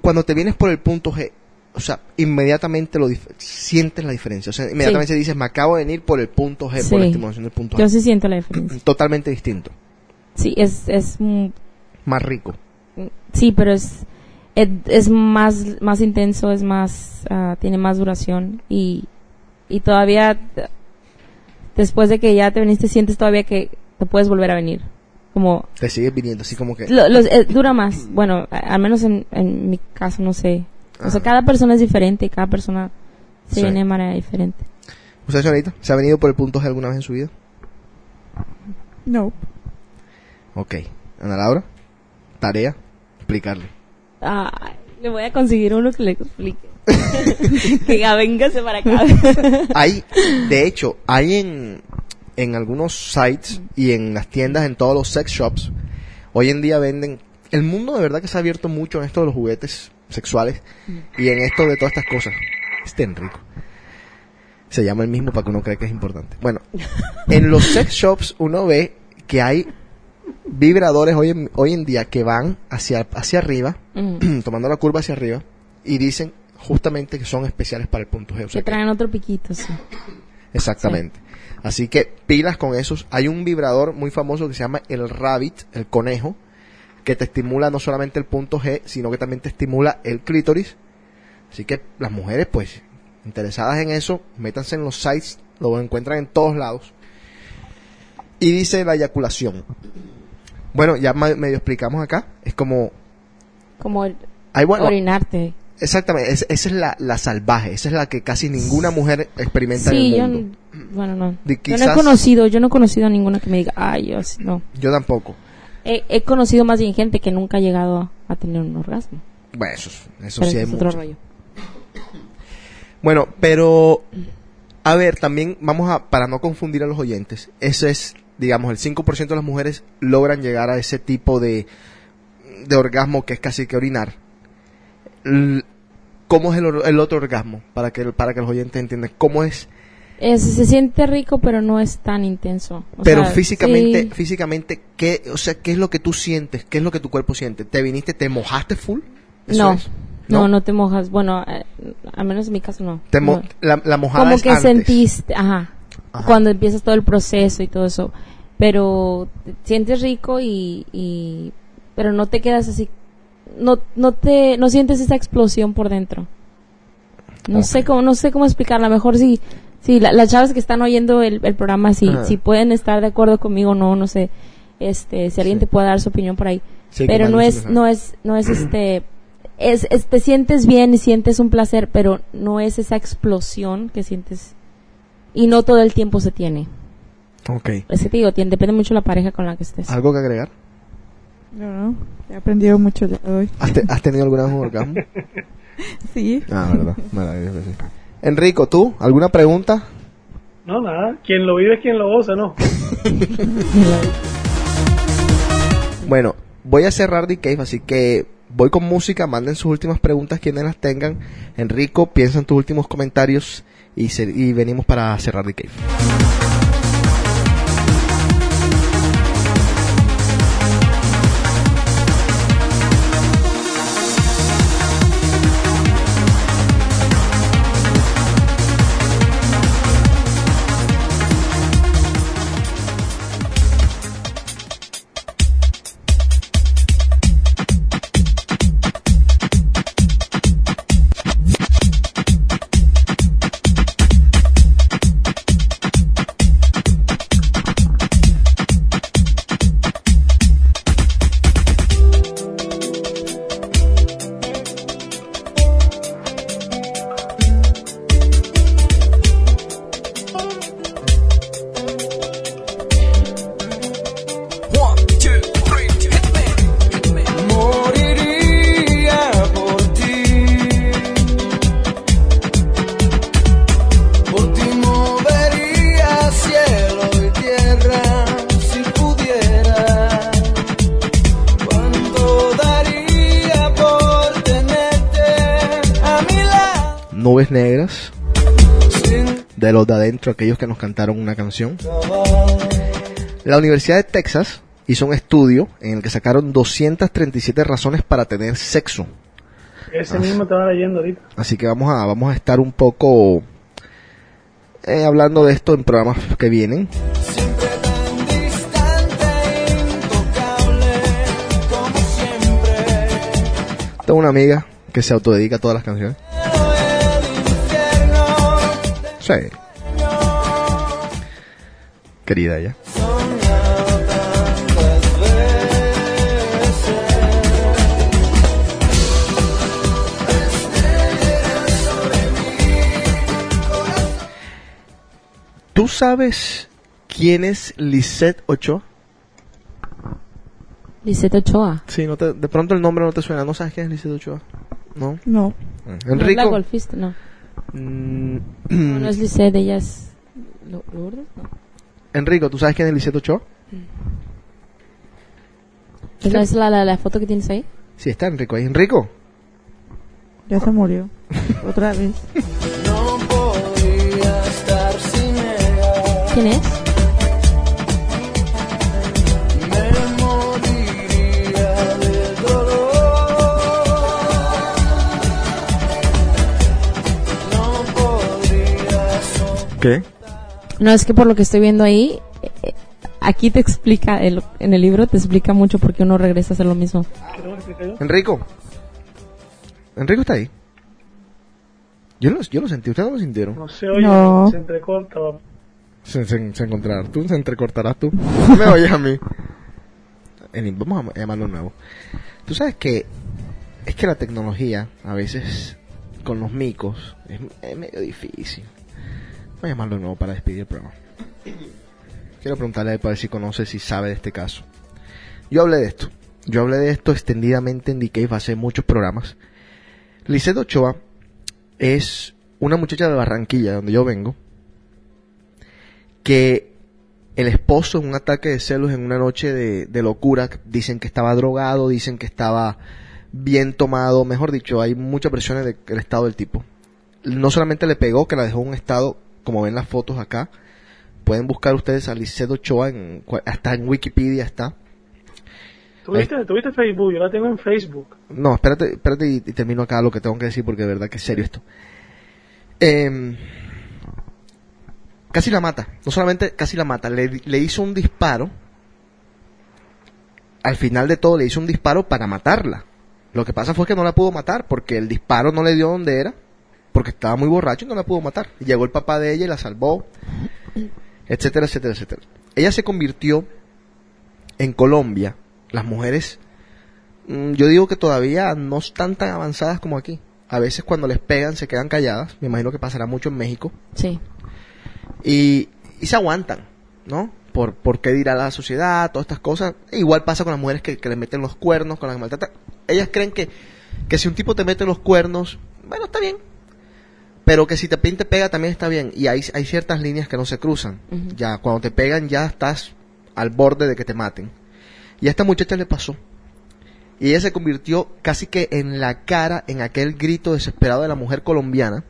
cuando te vienes por el punto G, o sea, inmediatamente lo sientes la diferencia, o sea, inmediatamente dices, me acabo de venir por el punto G, por la estimulación del punto Yo G. sí siento la diferencia. Totalmente distinto, Sí, es, es más rico. Sí, pero es, es, es más, más intenso, es más, ah, tiene más duración y, y todavía después de que ya te veniste sientes todavía que te puedes volver a venir. Como, Te sigues viniendo, así como que... lo- los- eh, dura más. Bueno, al menos en, en mi caso, no sé. O sea, Ah. cada persona es diferente, cada persona se Sí. viene de manera diferente. ¿Usted, señorita, se ha venido por el punto G alguna vez en su vida? No. Ok. Ana Laura, tarea, explicarle. Ay, le voy a conseguir uno que le explique. que ya véngase para acá. Hay, de hecho, hay en, en algunos sites y en las tiendas, en todos los sex shops, hoy en día venden, el mundo de verdad que se ha abierto mucho en esto de los juguetes sexuales y en esto de todas estas cosas. Este Enrico. Se llama el mismo para que uno cree que es importante. Bueno, en los sex shops uno ve que hay vibradores hoy en, hoy en día que van hacia, hacia arriba, Mm. tomando la curva hacia arriba, y dicen justamente que son especiales para el punto G. O sea que que- traen otro piquito, sí. Exactamente. Así que pilas con esos. Hay un vibrador muy famoso que se llama el rabbit, el conejo, que te estimula no solamente el punto G, sino que también te estimula el clítoris. Así que las mujeres, pues, interesadas en eso, métanse en los sites, lo encuentran en todos lados. Y dice la eyaculación. Bueno, ya medio explicamos acá. Es como, Como el bueno. orinarte. exactamente, es- esa es la, la salvaje, esa es la que casi ninguna mujer experimenta Sí, en yo, el mundo. bueno, no. Yo no he conocido, yo no he conocido a ninguna que me diga, ay, yo no. Yo tampoco. He, he conocido más bien gente que nunca ha llegado a, tener un orgasmo. Bueno, eso, es- eso Pero sí hay es otro mucho. rollo. Bueno, pero a ver, también vamos a para no confundir a los oyentes, ese es, digamos, el 5% de las mujeres logran llegar a ese tipo de de orgasmo que es casi que orinar. ¿Cómo es el, el otro orgasmo? Para que para que los oyentes entiendan cómo es, Es- se siente rico, pero no es tan intenso. O pero sea, físicamente sí. físicamente qué, o sea, qué es lo que tú sientes, qué es lo que tu cuerpo siente? ¿Te viniste, te mojaste full? ¿Eso No, es? no, no te mojas. Bueno, eh, al menos en mi caso no. Te mo- No. la, la mojada Como es que antes. sentiste, ajá, Ajá. cuando empiezas todo el proceso y todo eso. Pero te sientes rico y, y pero no te quedas así, no, no te, no sientes esa explosión por dentro. No sé cómo, no sé cómo explicarlo. A lo mejor si, si la- las chavas que están oyendo el, el programa, si, Ajá. si pueden estar de acuerdo conmigo o no, no sé. Este, si alguien te puede dar su opinión por ahí. Sí, pero no es, no es, no es este, es, es- te sientes bien y sientes un placer, pero no es esa explosión que sientes y no todo el tiempo se tiene. Ok. Es que te digo, depende mucho de la pareja con la que estés. ¿Algo que agregar? No, no. He aprendido mucho ya hoy. ¿Has, te- has tenido alguna vez un orgasmo? Sí. Ah, verdad. Maravilloso, sí. Enrico, ¿tú? ¿Alguna pregunta? No, nada. Quien lo vive es quien lo goza, ¿no? Bueno, voy a cerrar The Cave, así que voy con música. Manden sus últimas preguntas quienes las tengan. Enrico, piensa en tus últimos comentarios y, se- y venimos para cerrar The Cave. De aquellos que nos cantaron una canción. La Universidad de Texas hizo un estudio en el que sacaron 237 razones para tener sexo. Ese mismo estaba leyendo ahorita. Así que vamos a, vamos a estar un poco eh, hablando de esto en programas que vienen. Tengo una amiga que se autodedica a todas las canciones. Sí. Querida ella. ¿Tú sabes quién es Lisette Ochoa? Lisette Ochoa. Sí, no te- de pronto el nombre no te suena. ¿No sabes quién es Lisette Ochoa? No. No. Mm. No es la Enrico. golfista, no. Mm, No, no es Lisette, ella es... Lo- Lourdes, no. Enrico, ¿tú sabes quién es Lisette Ochoa? ¿Esa es la, la, la foto que tienes ahí? Sí, está Enrico ahí. Enrico. Ya se murió. Otra vez. no podría estar sin ella. ¿Quién es? Me moriría de dolor. No podría. ¿Qué? No, es que por lo que estoy viendo ahí, eh, aquí te explica, el- en el libro te explica mucho por qué uno regresa a hacer lo mismo. Enrico. Enrico está ahí. Yo lo, yo lo sentí, ¿ustedes no lo sintieron? No se oye, No. se entrecorta. Se, se, se encontrarán. Tú se entrecortarás tú. No me oyes a mí. Vamos a llamarlo nuevo. Tú sabes que es que la tecnología a veces con los micos es, es medio difícil. A llamarlo de nuevo para despedir el programa. Quiero preguntarle a para ver si conoce, si sabe de este caso. Yo hablé de esto. Yo hablé de esto extendidamente en Cave hace muchos programas. Lisette Ochoa es una muchacha de Barranquilla, donde yo vengo, que el esposo en un ataque de celos en una noche de, locura, dicen que estaba drogado, dicen que estaba bien tomado, mejor dicho, hay muchas versiones del del estado del tipo. No solamente le pegó, que la dejó en un estado, como ven las fotos acá, pueden buscar ustedes a Lisette Ochoa, en, hasta en Wikipedia está. ¿Tuviste, tuviste Facebook? Yo la tengo en Facebook. No, espérate, espérate y, y termino acá lo que tengo que decir porque de verdad que es serio esto. Em, casi la mata. No solamente casi la mata, le, le hizo un disparo. Al final de todo le hizo un disparo para matarla. Lo que pasa fue que no la pudo matar porque el disparo no le dio donde era. Porque estaba muy borracho y no la pudo matar. Y llegó el papá de ella y la salvó. Etcétera, etcétera, etcétera. Ella se convirtió en Colombia. Las mujeres Mm, yo digo que todavía no están tan avanzadas como aquí. A veces cuando les pegan se quedan calladas. Me imagino que pasará mucho en México. Sí. Y, y se aguantan, ¿no? Por, por qué dirá la sociedad, todas estas cosas. E igual pasa con las mujeres que, que les meten los cuernos, con las que maltratan. Ellas creen que, que si un tipo te mete los cuernos, bueno, está bien. Pero que si te pinte pega también está bien. Y hay, hay ciertas líneas que no se cruzan. Ya, cuando te pegan ya estás al borde de que te maten. Y a esta muchacha le pasó. Y ella se convirtió casi que en la cara, en aquel grito desesperado de la mujer colombiana,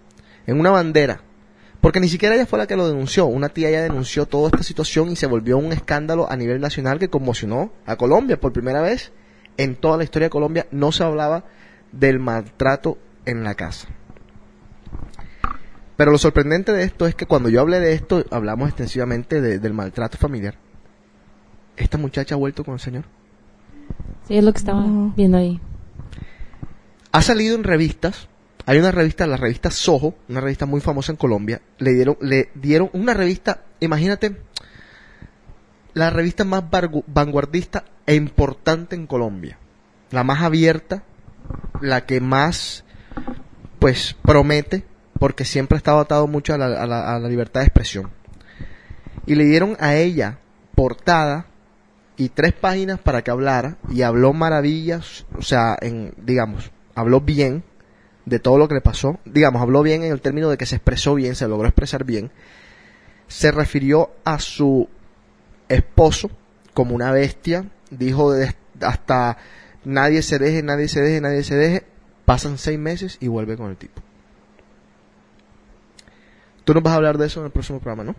en una bandera. Porque ni siquiera ella fue la que lo denunció. Una tía ya denunció toda esta situación y se volvió un escándalo a nivel nacional que conmocionó a Colombia. Por primera vez en toda la historia de Colombia no se hablaba del maltrato en la casa. Pero lo sorprendente de esto es que cuando yo hablé de esto, hablamos extensivamente de- del maltrato familiar. Esta muchacha ha vuelto con el Señor. Sí, es lo que estaba viendo ahí. Ha salido en revistas. Hay una revista, la revista Soho, una revista muy famosa en Colombia. Le dieron, le dieron una revista, imagínate, la revista más vanguardista e importante en Colombia. La más abierta, la que más, pues, promete, porque siempre ha estado atado mucho a la, a la- a la libertad de expresión. Y le dieron a ella portada y tres páginas para que hablara y habló maravillas, o sea, en, digamos, habló bien de todo lo que le pasó, digamos, habló bien en el término de que se expresó bien, se logró expresar bien, se refirió a su esposo como una bestia, dijo de- hasta nadie se deje, nadie se deje, nadie se deje, pasan seis meses y vuelve con el tipo. Tú nos vas a hablar de eso en el próximo programa, ¿no?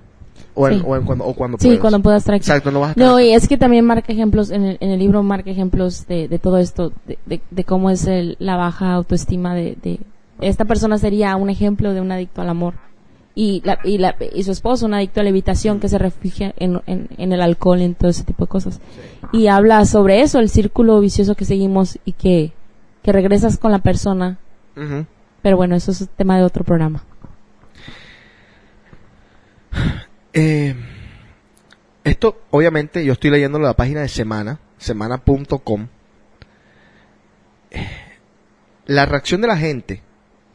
O, en, Sí. o en cuando, o cuando Sí, puedas. cuando puedas estar aquí. Exacto, no vas a estar No, y es que también marca ejemplos, en el, en el libro marca ejemplos de, de todo esto, de, de- de cómo es el- la baja autoestima de, de- Esta persona sería un ejemplo de un adicto al amor. Y, la, y, la, y su esposo, un adicto a la evitación que se refugia en, en, en el alcohol, en todo ese tipo de cosas. Y habla sobre eso, el círculo vicioso que seguimos y que, que regresas con la persona. Pero bueno, eso es tema de otro programa. Eh, esto, obviamente, yo estoy leyendo la página de Semana, semana.com. Eh, La reacción de la gente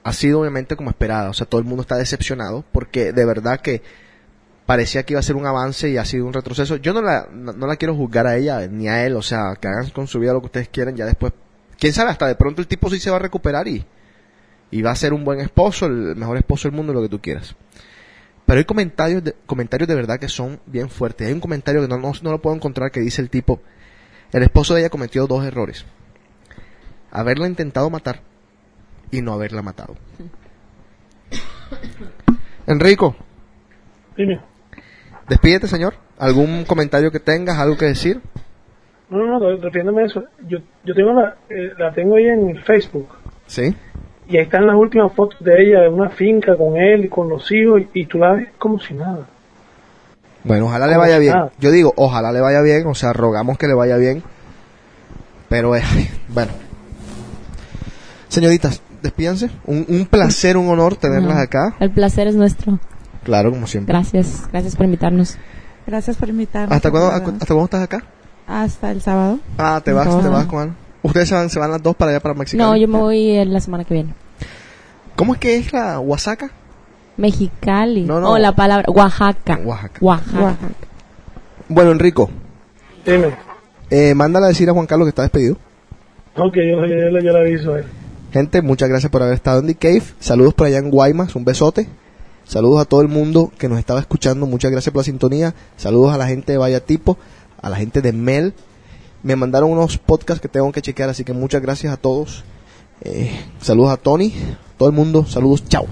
ha sido obviamente como esperada, o sea, todo el mundo está decepcionado porque de verdad que parecía que iba a ser un avance y ha sido un retroceso. Yo no la, la quiero juzgar a ella ni a él, o sea, que hagan con su vida lo que ustedes quieran, ya después, quién sabe, hasta de pronto el tipo sí se va a recuperar y, y va a ser un buen esposo, el mejor esposo del mundo, lo que tú quieras. Pero hay comentarios de, comentarios de verdad que son bien fuertes. Hay un comentario que no, no, no lo puedo encontrar que dice el tipo, el esposo de ella cometió dos errores. Haberla intentado matar y no haberla matado. Enrico, Dime. despídete señor. ¿Algún comentario que tengas, algo que decir? No, no, no, a eso. Yo, yo tengo la, eh, la tengo ahí en Facebook. Sí. Y ahí están las últimas fotos de ella, de una finca con él y con los hijos, y, y tú la ves como si nada. Bueno, ojalá le vaya si bien. nada. Yo digo, ojalá le vaya bien, o sea, rogamos que le vaya bien. Pero, eh, bueno. Señoritas, despídanse. Un, un placer, un honor tenerlas No, acá. El placer es nuestro. Claro, como siempre. Gracias, gracias por invitarnos. Gracias por invitarme. ¿Hasta cuándo. ¿Hasta cuándo estás acá? Hasta el sábado. Ah, te vas, Todo. te vas con Ana. Ustedes se van, se van las dos para allá, para Mexicali. No, yo me voy eh, la semana que viene. ¿Cómo es que es la Oaxaca? Mexicali. No, no. Oh, la palabra Oaxaca. Oaxaca. Oaxaca. Bueno, Enrico, Dime. eh, mándale a decir a Juan Carlos que está despedido. Ok, yo, yo, yo, yo le aviso a él. Gente, muchas gracias por haber estado en The Cave. Saludos por allá en Guaymas, un besote. Saludos a todo el mundo que nos estaba escuchando. Muchas gracias por la sintonía. Saludos a la gente de Vaya Tipo, a la gente de Mel. Me mandaron unos podcasts que tengo que chequear, así que muchas gracias a todos. Eh, saludos a Tony, todo el mundo. Saludos, chao.